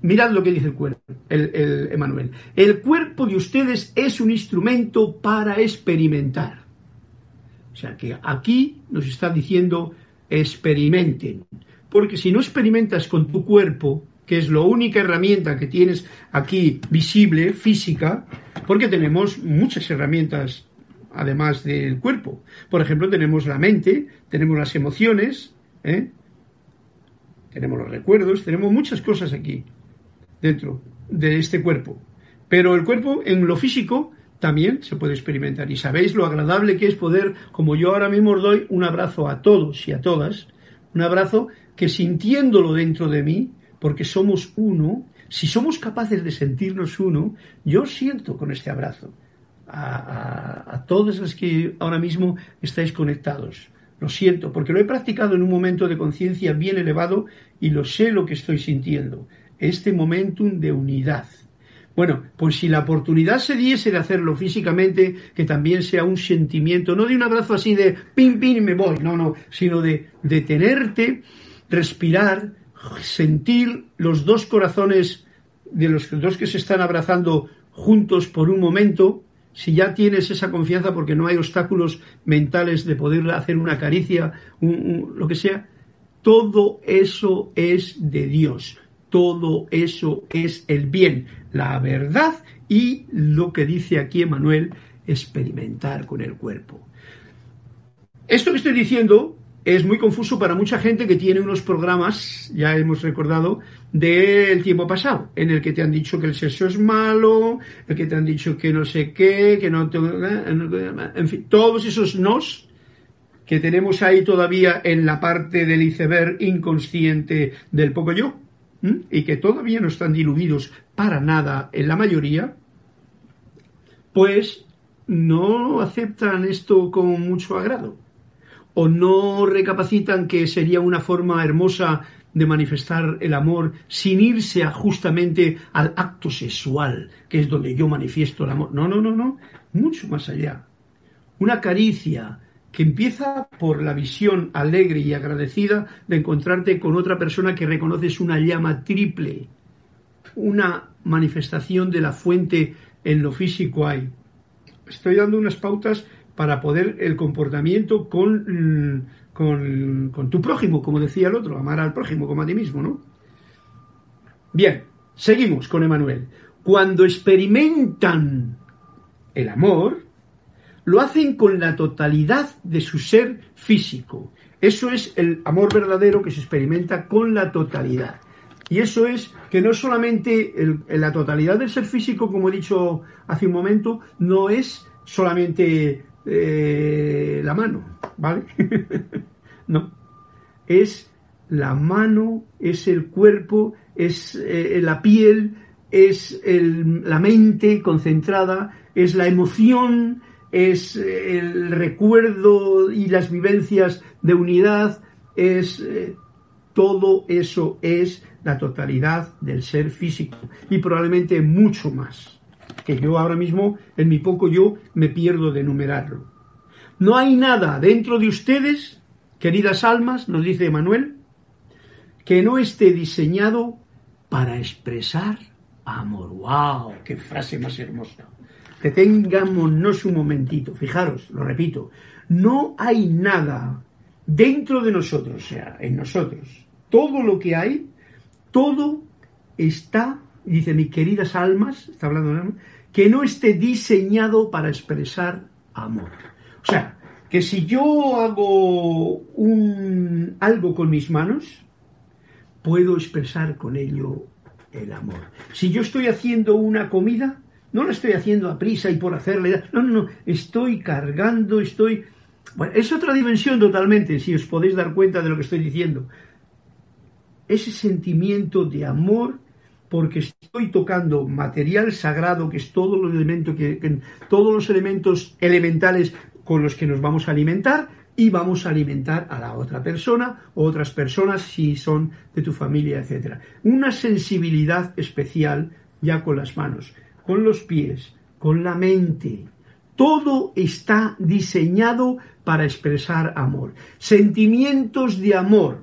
Mirad lo que dice el cuerpo, el, el Emanuel. El cuerpo de ustedes es un instrumento para experimentar. O sea que aquí nos está diciendo experimenten. Porque si no experimentas con tu cuerpo, que es la única herramienta que tienes aquí visible, física, porque tenemos muchas herramientas además del cuerpo. Por ejemplo, tenemos la mente, tenemos las emociones, ¿eh? Tenemos los recuerdos, tenemos muchas cosas aquí dentro de este cuerpo. Pero el cuerpo en lo físico también se puede experimentar. Y sabéis lo agradable que es poder, como yo ahora mismo os doy un abrazo a todos y a todas, un abrazo que sintiéndolo dentro de mí, porque somos uno, si somos capaces de sentirnos uno, yo siento con este abrazo a, a, todos los que ahora mismo estáis conectados. Lo siento, porque lo he practicado en un momento de conciencia bien elevado y lo sé lo que estoy sintiendo. Este momentum de unidad. Bueno, pues si la oportunidad se diese de hacerlo físicamente, que también sea un sentimiento, no de un abrazo así de pim, pim y me voy, no, no, sino de detenerte, respirar, sentir los dos corazones de los dos que se están abrazando juntos por un momento, si ya tienes esa confianza porque no hay obstáculos mentales de poder hacer una caricia, lo que sea, todo eso es de Dios, todo eso es el bien, la verdad y lo que dice aquí Emanuel, experimentar con el cuerpo. Esto que estoy diciendo es muy confuso para mucha gente que tiene unos programas, ya hemos recordado, del tiempo pasado, en el que te han dicho que el sexo es malo, el que te han dicho que no sé qué, que no te... En fin, todos esos nos que tenemos ahí todavía en la parte del iceberg inconsciente del poco yo, y que todavía no están diluidos para nada en la mayoría, pues no aceptan esto con mucho agrado o no recapacitan que sería una forma hermosa de manifestar el amor sin irse justamente al acto sexual, que es donde yo manifiesto el amor. No, no, no, no, mucho más allá. Una caricia que empieza por la visión alegre y agradecida de encontrarte con otra persona que reconoces una llama triple, una manifestación de la fuente en lo físico hay. Estoy dando unas pautas para poder el comportamiento con, mm, con, con, tu prójimo, como decía el otro, amar al prójimo como a ti mismo, ¿no? Bien, seguimos con Emanuel. Cuando experimentan el amor, lo hacen con la totalidad de su ser físico. Eso es el amor verdadero que se experimenta con la totalidad. Y eso es que no solamente la totalidad del ser físico, como he dicho hace un momento, no es solamente eh, la mano, ¿vale? no, es la mano, es el cuerpo, es eh, la piel, es la mente concentrada, es la emoción, es el recuerdo y las vivencias de unidad, es eh, todo eso es la totalidad del ser físico y probablemente mucho más que yo ahora mismo, en mi poco yo, me pierdo de enumerarlo. No hay nada dentro de ustedes, queridas almas, nos dice Manuel, que no esté diseñado para expresar amor. ¡Wow! ¡Qué frase más hermosa! Detengámonos un momentito, fijaros, lo repito, no hay nada dentro de nosotros, o sea, en nosotros. Todo lo que hay, todo está dice, mis queridas almas, está hablando de que no esté diseñado para expresar amor. O sea, que si yo hago un, algo con mis manos, puedo expresar con ello el amor. Si yo estoy haciendo una comida, no la estoy haciendo a prisa y por hacerle. No, no, no. Estoy cargando, estoy. Bueno, es otra dimensión totalmente, si os podéis dar cuenta de lo que estoy diciendo. Ese sentimiento de amor porque estoy tocando material sagrado, que es todo elementos que, todos los elementos elementales con los que nos vamos a alimentar y vamos a alimentar a la otra persona o otras personas si son de tu familia, etc. Una sensibilidad especial ya con las manos, con los pies, con la mente. Todo está diseñado para expresar amor. Sentimientos de amor.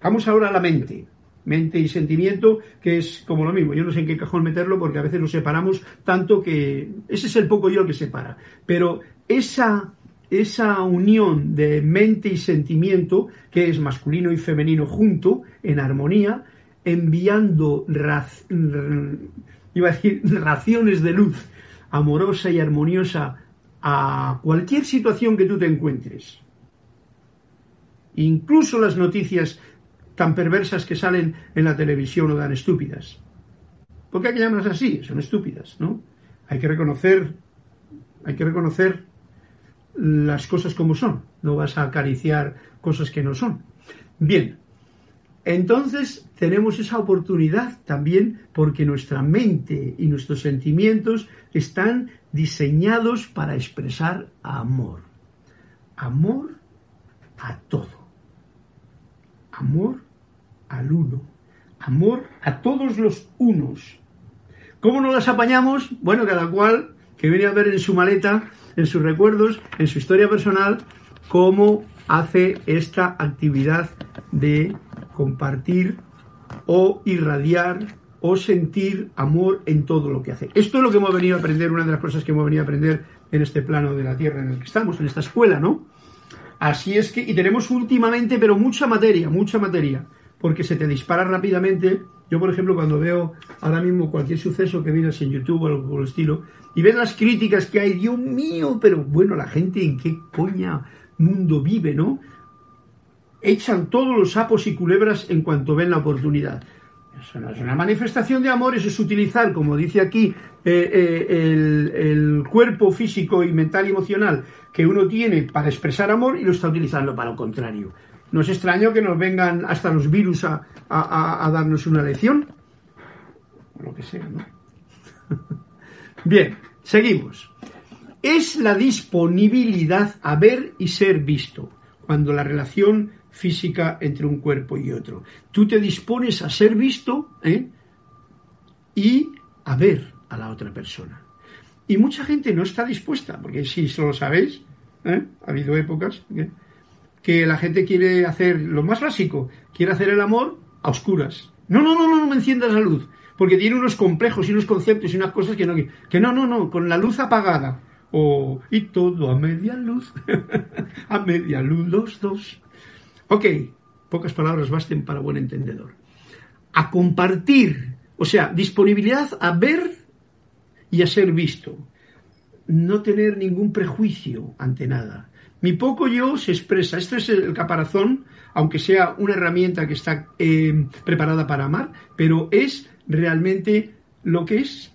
Vamos ahora a la mente mente y sentimiento, que es como lo mismo. Yo no sé en qué cajón meterlo porque a veces nos separamos tanto que ese es el poco yo que separa. Pero esa, esa unión de mente y sentimiento, que es masculino y femenino junto, en armonía, enviando iba a decir, raciones de luz amorosa y armoniosa a cualquier situación que tú te encuentres. Incluso las noticias tan perversas que salen en la televisión o tan estúpidas. ¿Por qué hay que llamarlas así? Son estúpidas, ¿no? Hay que reconocer, hay que reconocer las cosas como son. No vas a acariciar cosas que no son. Bien, entonces tenemos esa oportunidad también porque nuestra mente y nuestros sentimientos están diseñados para expresar amor. Amor a todo amor al uno, amor a todos los unos, ¿Cómo nos las apañamos? Bueno, cada cual que viene a ver en su maleta, en sus recuerdos, en su historia personal, cómo hace esta actividad de compartir o irradiar o sentir amor en todo lo que hace. Esto es lo que hemos venido a aprender, una de las cosas que hemos venido a aprender en este plano de la Tierra en el que estamos, en esta escuela, ¿no? Así es que, y tenemos últimamente, pero mucha materia, mucha materia, porque se te dispara rápidamente. Yo, por ejemplo, cuando veo ahora mismo cualquier suceso que miras en YouTube o algo por el estilo, y ves las críticas que hay, Dios mío, pero bueno, la gente en qué coña mundo vive, ¿no? Echan todos los sapos y culebras en cuanto ven la oportunidad. Eso no es una manifestación de amor, eso es utilizar, como dice aquí, eh, eh, el, cuerpo físico y mental y emocional que uno tiene para expresar amor y lo está utilizando para lo contrario. No es extraño que nos vengan hasta los virus a, a darnos una lección. O lo que sea, ¿no? Bien, seguimos. Es la disponibilidad a ver y ser visto, cuando la relación física entre un cuerpo y otro. Tú te dispones a ser visto ¿eh? y a ver a la otra persona. Y mucha gente no está dispuesta, porque si solo sabéis, ¿eh? ha habido épocas que la gente quiere hacer lo más básico, quiere hacer el amor a oscuras. No, no, no, no, no me enciendas la luz, porque tiene unos complejos y unos conceptos y unas cosas que no, que no, no, no, con la luz apagada. O, y todo a media luz, a media luz los dos. Ok, pocas palabras basten para buen entendedor. A compartir, o sea, disponibilidad a ver y a ser visto. No tener ningún prejuicio ante nada. Mi poco yo se expresa. Esto es el caparazón, aunque sea una herramienta que está eh, preparada para amar, pero es realmente lo que es.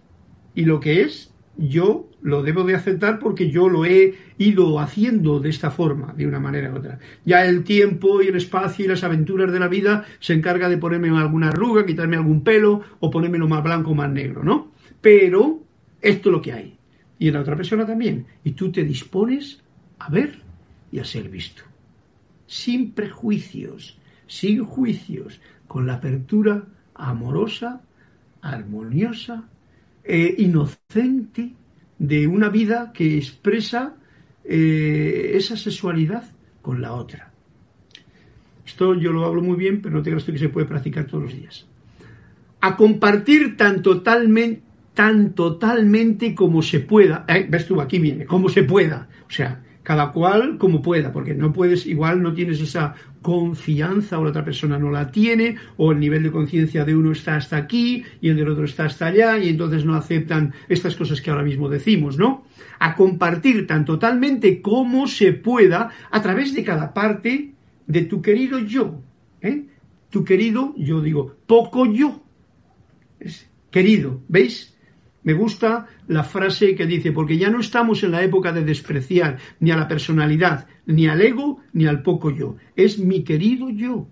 Y lo que es yo lo debo de aceptar porque yo lo he ido haciendo de esta forma, de una manera u otra. Ya el tiempo y el espacio y las aventuras de la vida se encarga de ponerme alguna arruga, quitarme algún pelo o ponérmelo más blanco o más negro, ¿no? Pero esto es lo que hay. Y en la otra persona también. Y tú te dispones a ver y a ser visto. Sin prejuicios, sin juicios, con la apertura amorosa, armoniosa eh, inocente de una vida que expresa eh, esa sexualidad con la otra. Esto yo lo hablo muy bien, pero no te creas que se puede practicar todos los días. A compartir tan totalmente, tan totalmente como se pueda. Eh, ves tú, aquí viene, como se pueda. O sea, cada cual como pueda, porque no puedes, igual no tienes esa confianza o la otra persona no la tiene, o el nivel de conciencia de uno está hasta aquí y el del otro está hasta allá, y entonces no aceptan estas cosas que ahora mismo decimos, ¿no? A compartir tan totalmente como se pueda a través de cada parte de tu querido yo, ¿eh? Tu querido, yo digo, poco yo. Es querido, ¿veis? Me gusta la frase que dice, porque ya no estamos en la época de despreciar ni a la personalidad, ni al ego, ni al poco yo. Es mi querido yo,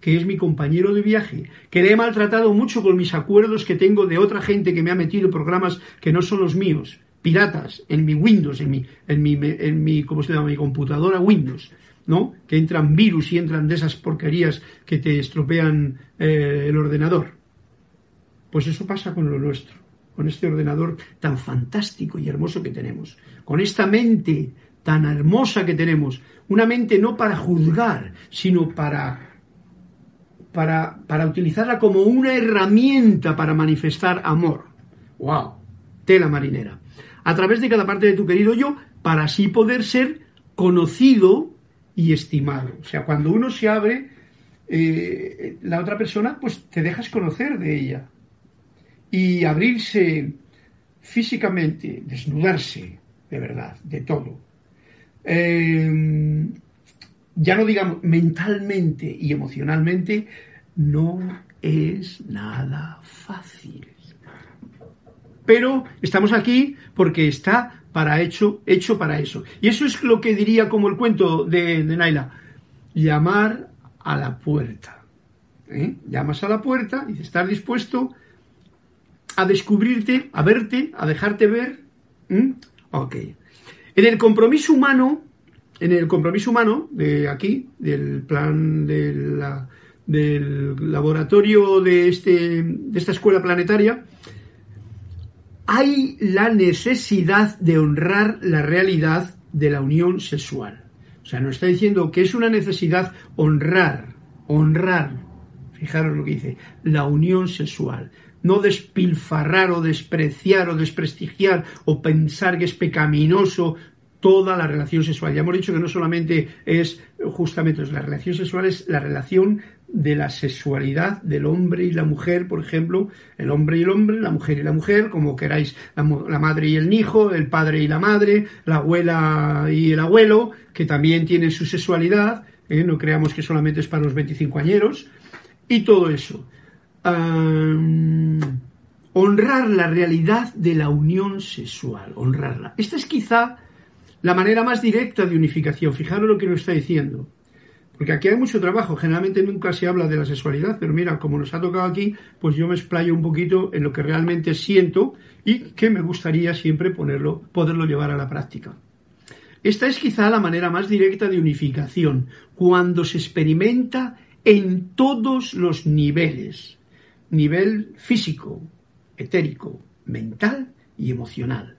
que es mi compañero de viaje, que le he maltratado mucho con mis acuerdos que tengo de otra gente que me ha metido programas que no son los míos, piratas, en mi Windows, en mi, en mi, en mi ¿cómo se llama? Mi computadora Windows. ¿no? Que entran virus y entran de esas porquerías que te estropean eh, el ordenador. Pues eso pasa con lo nuestro con este ordenador tan fantástico y hermoso que tenemos, con esta mente tan hermosa que tenemos, una mente no para juzgar, sino para, para, para utilizarla como una herramienta para manifestar amor. ¡Wow! Tela marinera. A través de cada parte de tu querido yo, para así poder ser conocido y estimado. O sea, cuando uno se abre, eh, la otra persona, pues te dejas conocer de ella y abrirse físicamente, desnudarse de verdad, de todo. Eh, ya no digamos mentalmente y emocionalmente, no es nada fácil. Pero estamos aquí porque está para hecho, hecho para eso. Y eso es lo que diría como el cuento de, Naila. Llamar a la puerta. ¿Eh? Llamas a la puerta y estar dispuesto a descubrirte, a verte, a dejarte ver. Ok. En el compromiso humano, en el compromiso humano de aquí, del plan del laboratorio de, este, de esta escuela planetaria, hay la necesidad de honrar la realidad de la unión sexual. O sea, nos está diciendo que es una necesidad honrar, honrar, fijaros lo que dice, la unión sexual. No despilfarrar o despreciar o desprestigiar o pensar que es pecaminoso toda la relación sexual. Ya hemos dicho que no solamente es justamente la relación sexual, es la relación de la sexualidad del hombre y la mujer, por ejemplo, el hombre y el hombre, la mujer y la mujer, como queráis, la, madre y el hijo, el padre y la madre, la abuela y el abuelo, que también tienen su sexualidad, ¿eh? no creamos que solamente es para los 25 añeros, y todo eso. Honrar la realidad de la unión sexual, honrarla. Esta es quizá la manera más directa de unificación. Fijaros lo que nos está diciendo. Porque aquí hay mucho trabajo, generalmente nunca se habla de la sexualidad, pero mira, como nos ha tocado aquí, pues yo me explayo un poquito en lo que realmente siento y que me gustaría siempre ponerlo, poderlo llevar a la práctica. Esta es quizá la manera más directa de unificación, cuando se experimenta en todos los niveles, nivel físico, etérico, mental y emocional.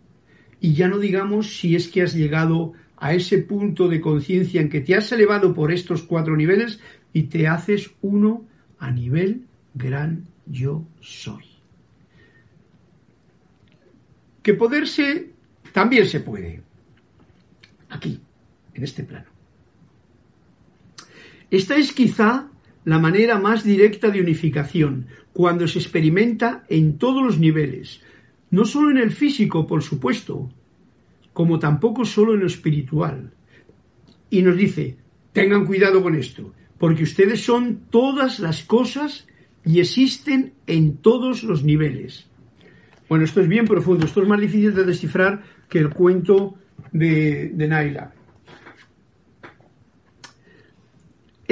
Y ya no digamos si es que has llegado a ese punto de conciencia en que te has elevado por estos cuatro niveles y te haces uno a nivel gran yo soy. Que poderse también se puede. Aquí, en este plano. Esta es quizá la manera más directa de unificación, cuando se experimenta en todos los niveles, no solo en el físico, por supuesto, como tampoco solo en lo espiritual. Y nos dice, tengan cuidado con esto, porque ustedes son todas las cosas y existen en todos los niveles. Bueno, esto es bien profundo, esto es más difícil de descifrar que el cuento de, de Naila.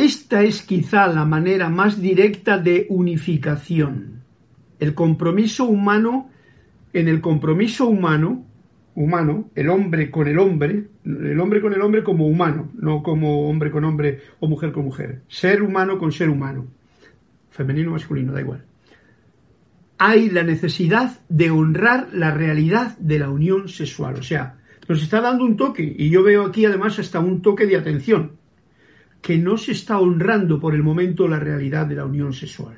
Esta es quizá la manera más directa de unificación. El compromiso humano, en el compromiso humano, humano, el hombre con el hombre, el hombre con el hombre como humano, no como hombre con hombre o mujer con mujer. Ser humano con ser humano. Femenino o masculino, da igual. Hay la necesidad de honrar la realidad de la unión sexual. O sea, nos está dando un toque, y yo veo aquí además hasta un toque de atención, que no se está honrando por el momento la realidad de la unión sexual.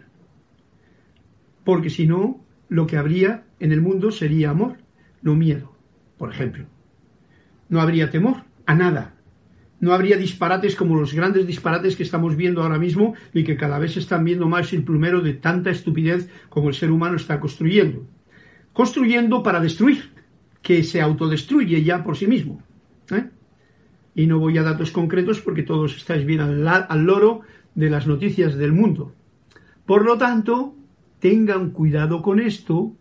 Porque si no, lo que habría en el mundo sería amor, no miedo por ejemplo. No habría temor a nada. No habría disparates como los grandes disparates que estamos viendo ahora mismo y que cada vez están viendo más el plumero de tanta estupidez como el ser humano está construyendo. Construyendo para destruir, que se autodestruye ya por sí mismo. ¿eh? Y no voy a datos concretos porque todos estáis bien al, al loro de las noticias del mundo. Por lo tanto, tengan cuidado con esto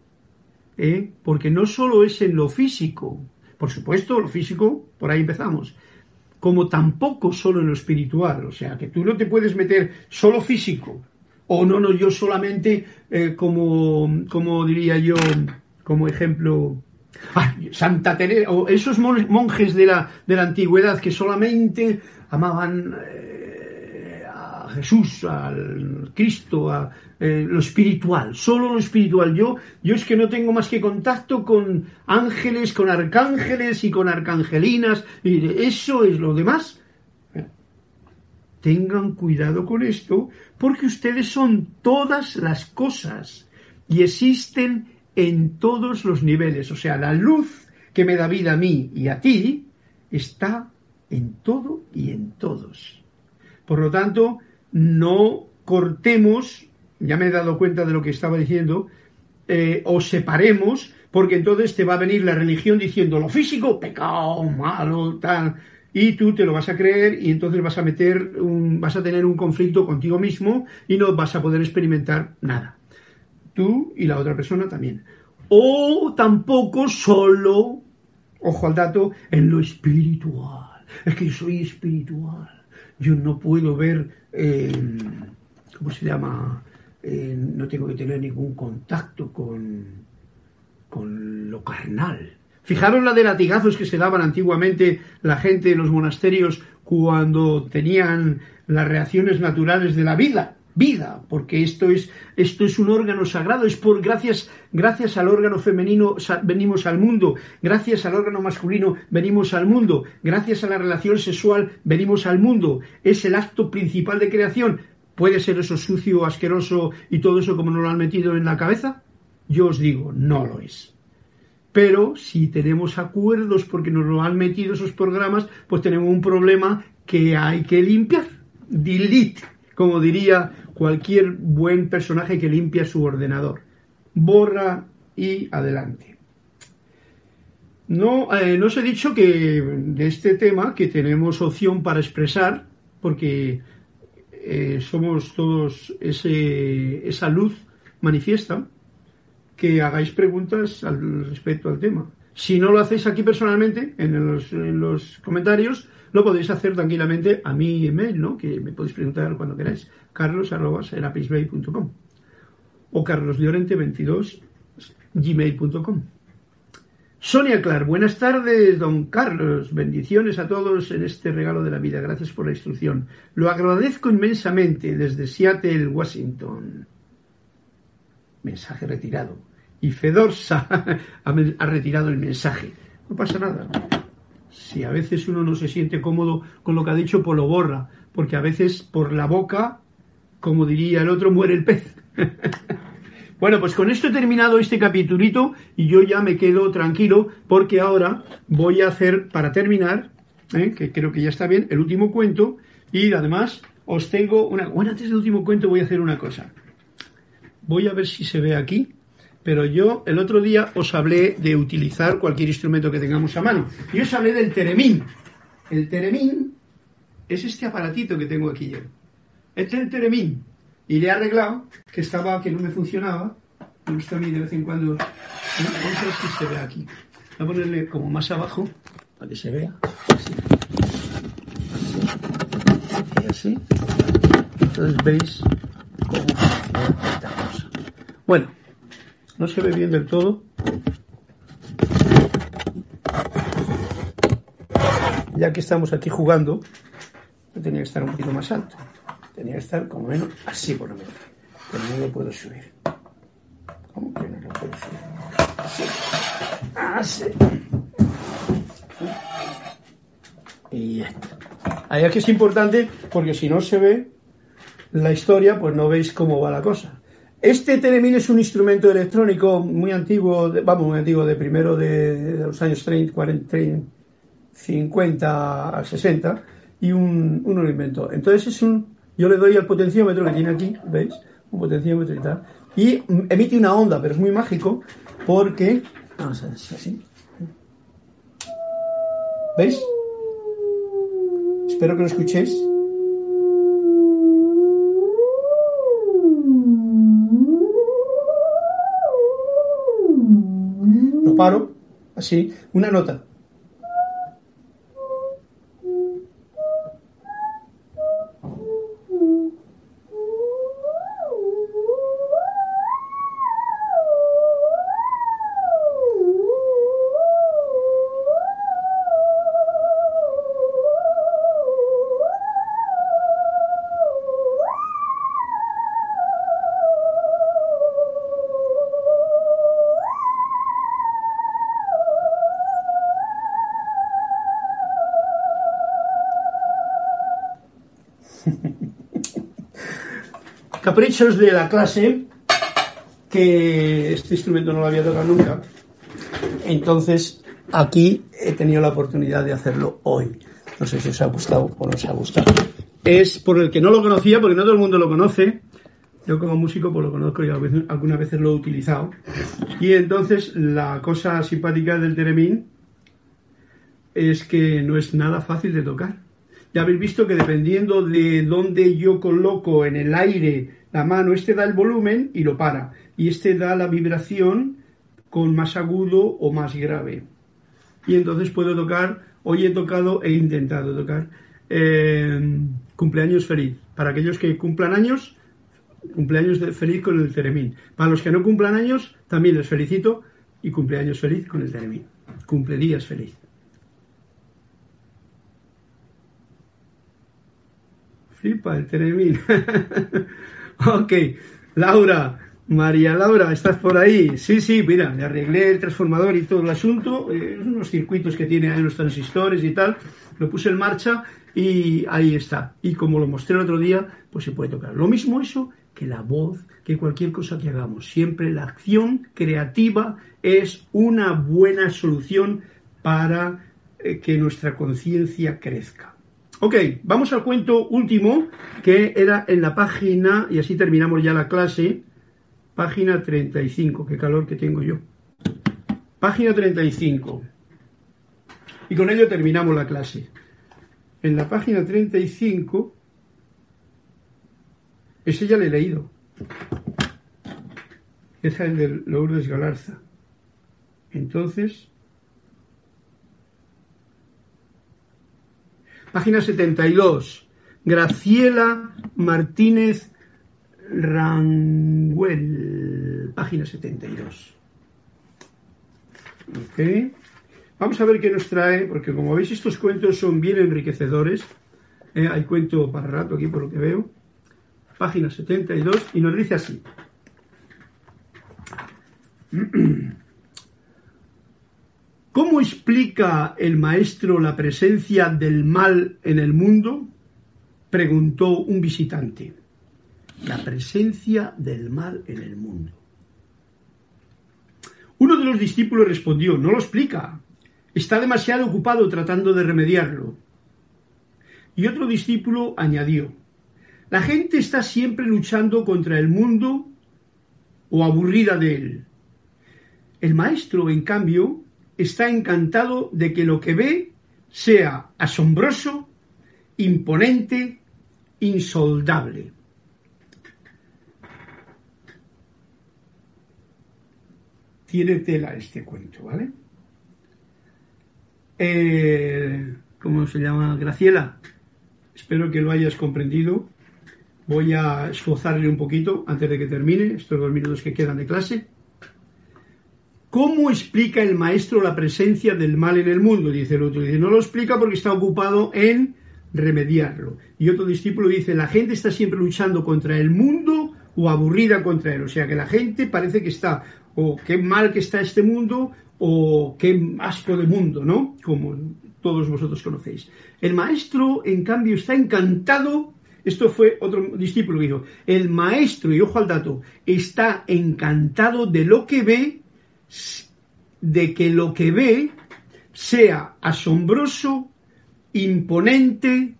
¿eh? porque no solo es en lo físico, por supuesto, lo físico, por ahí empezamos, como tampoco solo en lo espiritual, o sea, que tú no te puedes meter solo físico, o no, no, yo solamente eh, como, como diría yo, como ejemplo, Santa Teresa, o esos monjes de la, de la antigüedad que solamente amaban eh, a Jesús, al Cristo, a, eh, lo espiritual, solo lo espiritual. Yo, yo es que no tengo más que contacto con ángeles, con arcángeles y con arcangelinas, y eso es lo demás. Tengan cuidado con esto, porque ustedes son todas las cosas y existen en todos los niveles. O sea, la luz que me da vida a mí y a ti está en todo y en todos. Por lo tanto, no cortemos ya me he dado cuenta de lo que estaba diciendo, eh, os separemos, porque entonces te va a venir la religión diciendo lo físico, pecado, malo, tal, y tú te lo vas a creer y entonces vas a meter, un, vas a tener un conflicto contigo mismo y no vas a poder experimentar nada. Tú y la otra persona también. O tampoco solo, ojo al dato, en lo espiritual. Es que soy espiritual. Yo no puedo ver, eh, ¿cómo se llama? Eh, no tengo que tener ningún contacto con, con lo carnal. Fijaros la de latigazos que se daban antiguamente la gente en los monasterios cuando tenían las reacciones naturales de la vida. Vida, porque esto es, esto es un órgano sagrado, es por gracias, gracias al órgano femenino venimos al mundo, gracias al órgano masculino venimos al mundo, gracias a la relación sexual venimos al mundo, es el acto principal de creación. ¿Puede ser eso sucio, asqueroso y todo eso como nos lo han metido en la cabeza? Yo os digo, no lo es. Pero si tenemos acuerdos porque nos lo han metido esos programas, pues tenemos un problema que hay que limpiar. Delete como diría cualquier buen personaje que limpia su ordenador. Borra y adelante. No, eh, os he dicho que de este tema que tenemos opción para expresar, porque eh, somos todos ese, esa luz manifiesta, que hagáis preguntas al respecto al tema. Si no lo hacéis aquí personalmente, en los comentarios, lo podéis hacer tranquilamente a mi email, ¿no? Que me podéis preguntar cuando queráis. carlos.serapisbay.com o carloslorente22 gmail.com. Sonia Clar, buenas tardes, don Carlos. Bendiciones a todos en este regalo de la vida. Gracias por la instrucción. Lo agradezco inmensamente desde Seattle, Washington. Mensaje retirado. Y Fedorsa ha retirado el mensaje. No pasa nada si a veces uno no se siente cómodo con lo que ha dicho, pues lo borra, porque a veces por la boca, como diría el otro, muere el pez. bueno, pues con esto he terminado este capitulito y yo ya me quedo tranquilo porque ahora voy a hacer, para terminar, ¿eh? que creo que ya está bien, el último cuento y además os tengo una... Bueno, antes del último cuento voy a hacer una cosa. Voy a ver si se ve aquí. Pero yo el otro día os hablé de utilizar cualquier instrumento que tengamos a mano. Y os hablé del teremín. El teremín es este aparatito que tengo aquí yo. Este es el teremín. Y le he arreglado, que estaba, que no me funcionaba. Me gusta a de vez en cuando. Vamos a ver si se ve aquí. Voy a ponerle como más abajo, para que se vea. Así. Y así. Entonces veis cómo esta cosa. Bueno, no se ve bien del todo. Ya que estamos aquí jugando, tenía que estar un poquito más alto. Tenía que estar como menos así por lo menos. Pero no lo puedo subir. ¿Cómo que no lo puedo subir? Así. Así. Y ya está. Ahí es que es importante porque si no se ve la historia, pues no veis cómo va la cosa. Este Telemín es un instrumento electrónico muy antiguo, vamos, muy antiguo, de primero de, los años 30, 40, 50 a 60, y un, uno. Entonces es un, yo le doy al potenciómetro que tiene aquí, ¿veis? Un potenciómetro y tal, y emite una onda, pero es muy mágico, porque, vamos a ver así, ¿veis? Espero que lo escuchéis. Paro, así, una nota. Caprichos de la clase, que este instrumento no lo había tocado nunca. Entonces, aquí he tenido la oportunidad de hacerlo hoy. No sé si os ha gustado o no os ha gustado. Es por el que no lo conocía, porque no todo el mundo lo conoce. Yo como músico pues lo conozco y algunas veces lo he utilizado. Y entonces la cosa simpática del teremín es que no es nada fácil de tocar. Ya habéis visto que dependiendo de dónde yo coloco en el aire la mano, este da el volumen y lo para. Y este da la vibración con más agudo o más grave. Y entonces puedo tocar, hoy he tocado, he intentado tocar eh, cumpleaños feliz. Para aquellos que cumplan años, cumpleaños feliz con el Teremín. Para los que no cumplan años, también les felicito y cumpleaños feliz con el Teremín. Cumpleaños feliz. Flipa el Teremín. Ok, Laura, María Laura, ¿estás por ahí? Sí, sí, mira, le arreglé el transformador y todo el asunto, eh, unos circuitos que tiene ahí los transistores y tal, lo puse en marcha y ahí está. Y como lo mostré el otro día, pues se puede tocar. Lo mismo eso que la voz, que cualquier cosa que hagamos. Siempre la acción creativa es una buena solución para eh, que nuestra conciencia crezca. Ok, vamos al cuento último, que era en la página, y así terminamos ya la clase, Página 35, qué calor que tengo yo. Página 35. Y con ello terminamos la clase. En la página 35, ese ya le he leído. Es el de Lourdes Galarza. Entonces, página 72. Graciela Martínez Ranguel, página 72. Ok. Vamos a ver qué nos trae, porque como veis estos cuentos son bien enriquecedores. Eh, hay cuento para rato aquí por lo que veo. Página 72 y nos dice así. ¿Cómo explica el maestro la presencia del mal en el mundo? Preguntó un visitante la presencia del mal en el mundo. Uno de los discípulos respondió, no lo explica, está demasiado ocupado tratando de remediarlo. Y otro discípulo añadió, la gente está siempre luchando contra el mundo o aburrida de él. El maestro, en cambio, está encantado de que lo que ve sea asombroso, imponente, insoldable. tiene tela este cuento, ¿vale? Eh, ¿Cómo se llama? Graciela. Espero que lo hayas comprendido. Voy a esforzarle un poquito antes de que termine estos dos minutos que quedan de clase. ¿Cómo explica el maestro la presencia del mal en el mundo? Dice el otro. Dice, no lo explica porque está ocupado en remediarlo. Y otro discípulo dice, la gente está siempre luchando contra el mundo o aburrida contra él. O sea que la gente parece que está o qué mal que está este mundo, o qué asco de mundo, ¿no? Como todos vosotros conocéis. El maestro, en cambio, está encantado. Esto fue otro discípulo que dijo, el maestro, y ojo al dato, está encantado de lo que ve, de que lo que ve sea asombroso, imponente,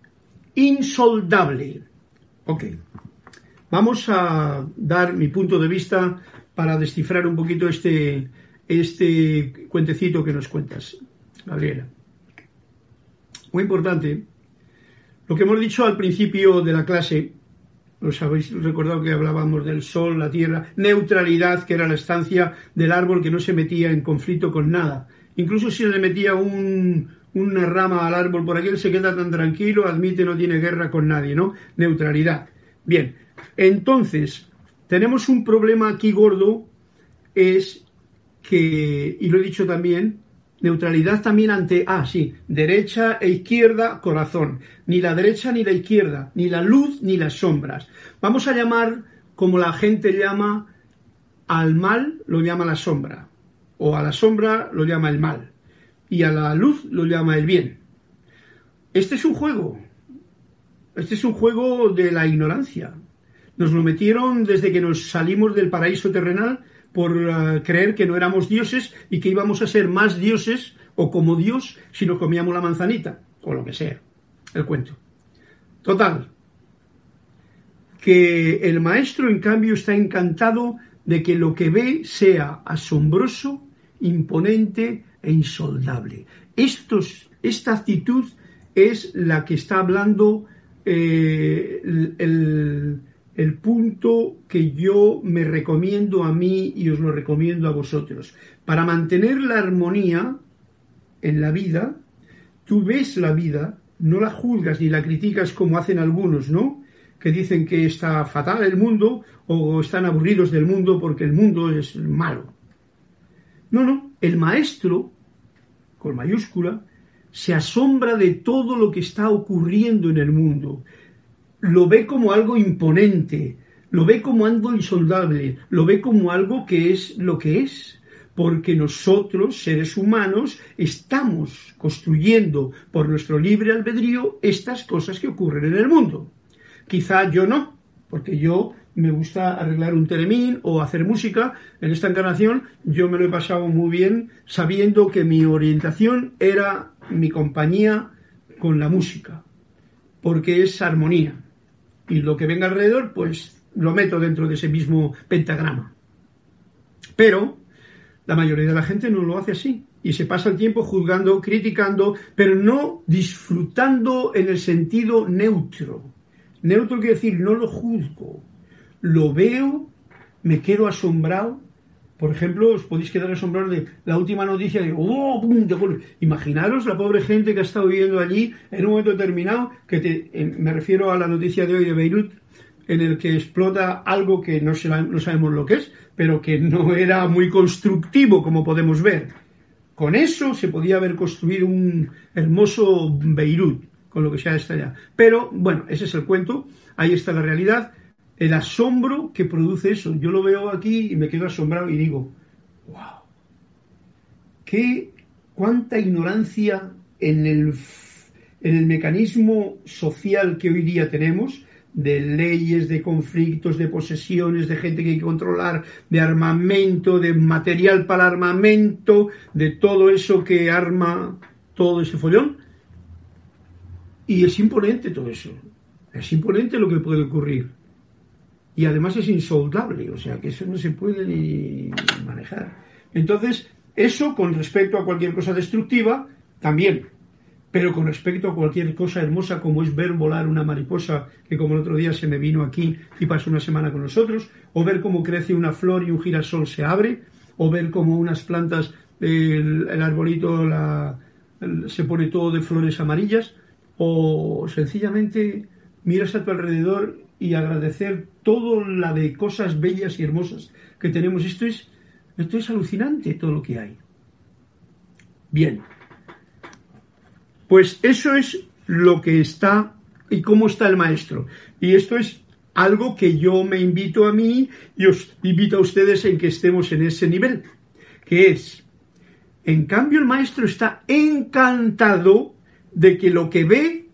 insoldable. Ok, vamos a dar mi punto de vista para descifrar un poquito este, este cuentecito que nos cuentas, Gabriela. Muy importante, lo que hemos dicho al principio de la clase, os habéis recordado que hablábamos del sol, la tierra, neutralidad, que era la estancia del árbol que no se metía en conflicto con nada. Incluso si le metía una rama al árbol por aquí, él se queda tan tranquilo, admite, no tiene guerra con nadie, ¿no? Neutralidad. Bien, entonces, tenemos un problema aquí gordo, es que, y lo he dicho también, neutralidad también ante, ah, sí, derecha e izquierda, corazón. Ni la derecha ni la izquierda, ni la luz ni las sombras. Vamos a llamar, como la gente llama, al mal lo llama la sombra, o a la sombra lo llama el mal, y a la luz lo llama el bien. Este es un juego, este es un juego de la ignorancia, nos lo metieron desde que nos salimos del paraíso terrenal por eh, creer que no éramos dioses y que íbamos a ser más dioses o como Dios si nos comíamos la manzanita o lo que sea. El cuento. Total. Que el maestro, en cambio, está encantado de que lo que ve sea asombroso, imponente e insoldable. Estos, esta actitud es la que está hablando eh, el el punto que yo me recomiendo a mí y os lo recomiendo a vosotros. Para mantener la armonía en la vida, tú ves la vida, no la juzgas ni la criticas como hacen algunos, ¿no? Que dicen que está fatal el mundo o están aburridos del mundo porque el mundo es malo. No, no, el maestro, con mayúscula, se asombra de todo lo que está ocurriendo en el mundo lo ve como algo imponente, lo ve como algo insondable, lo ve como algo que es lo que es, porque nosotros, seres humanos, estamos construyendo por nuestro libre albedrío estas cosas que ocurren en el mundo. Quizá yo no, porque yo me gusta arreglar un teremín o hacer música. En esta encarnación yo me lo he pasado muy bien sabiendo que mi orientación era mi compañía con la música, porque es armonía. Y lo que venga alrededor, pues lo meto dentro de ese mismo pentagrama. Pero la mayoría de la gente no lo hace así y se pasa el tiempo juzgando, criticando, pero no disfrutando en el sentido neutro. Neutro quiere decir no lo juzgo, lo veo, me quedo asombrado. Por ejemplo, os podéis quedar asombrados de la última noticia de ¡oh! Imaginaros la pobre gente que ha estado viviendo allí en un momento determinado, que me refiero a la noticia de hoy de Beirut, en el que explota algo que no, no sabemos lo que es, pero que no era muy constructivo, como podemos ver. Con eso se podía haber construido un hermoso Beirut, con lo que sea está allá. Pero bueno, ese es el cuento, ahí está la realidad el asombro que produce eso. Yo lo veo aquí y me quedo asombrado y digo, wow, qué, cuánta ignorancia en el, en el mecanismo social que hoy día tenemos, de leyes, de conflictos, de posesiones, de gente que hay que controlar, de armamento, de material para armamento, de todo eso que arma todo ese follón. Y es imponente todo eso. Es imponente lo que puede ocurrir y además es insoldable, o sea que eso no se puede ni manejar. Entonces, eso con respecto a cualquier cosa destructiva, también, pero con respecto a cualquier cosa hermosa como es ver volar una mariposa que como el otro día se me vino aquí y pasó una semana con nosotros, o ver cómo crece una flor y un girasol se abre, o ver cómo unas plantas, el, arbolito se pone todo de flores amarillas, o sencillamente miras a tu alrededor y agradecer todo la de cosas bellas y hermosas que tenemos. Esto es, esto es alucinante todo lo que hay. Bien. Pues eso es lo que está y cómo está el maestro. Y esto es algo que yo me invito a mí y os invito a ustedes en que estemos en ese nivel, que es, en cambio el maestro está encantado de que lo que ve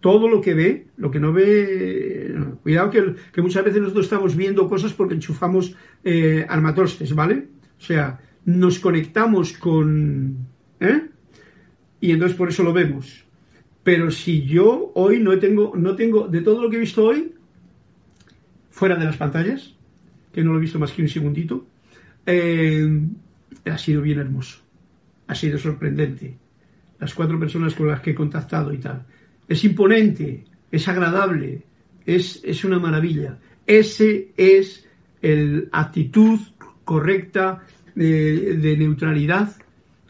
todo lo que ve, lo que no ve, cuidado que, muchas veces nosotros estamos viendo cosas porque enchufamos eh, armatostes, ¿vale? O sea, nos conectamos con... ¿eh? Y entonces por eso lo vemos. Pero si yo hoy no tengo, no tengo, de todo lo que he visto hoy, fuera de las pantallas, que no lo he visto más que un segundito, eh, ha sido bien hermoso, ha sido sorprendente. Las cuatro personas con las que he contactado y tal es imponente, es agradable, es, es una maravilla. Ese es la actitud correcta de, neutralidad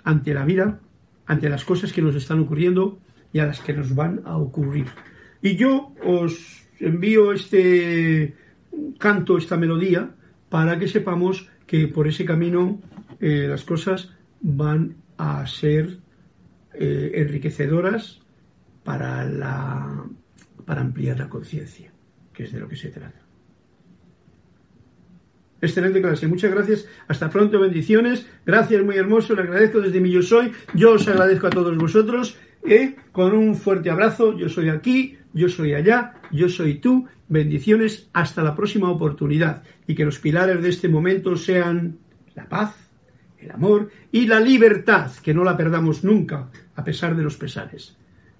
ante la vida, ante las cosas que nos están ocurriendo y a las que nos van a ocurrir. Y yo os envío este canto, esta melodía, para que sepamos que por ese camino eh, las cosas van a ser eh, enriquecedoras para, la, para ampliar la conciencia, que es de lo que se trata. Excelente clase, muchas gracias, hasta pronto, bendiciones, gracias, muy hermoso, le agradezco desde mi yo soy, yo os agradezco a todos vosotros, ¿eh? con un fuerte abrazo, yo soy aquí, yo soy allá, yo soy tú, bendiciones, hasta la próxima oportunidad, y que los pilares de este momento sean la paz, el amor y la libertad, que no la perdamos nunca, a pesar de los pesares.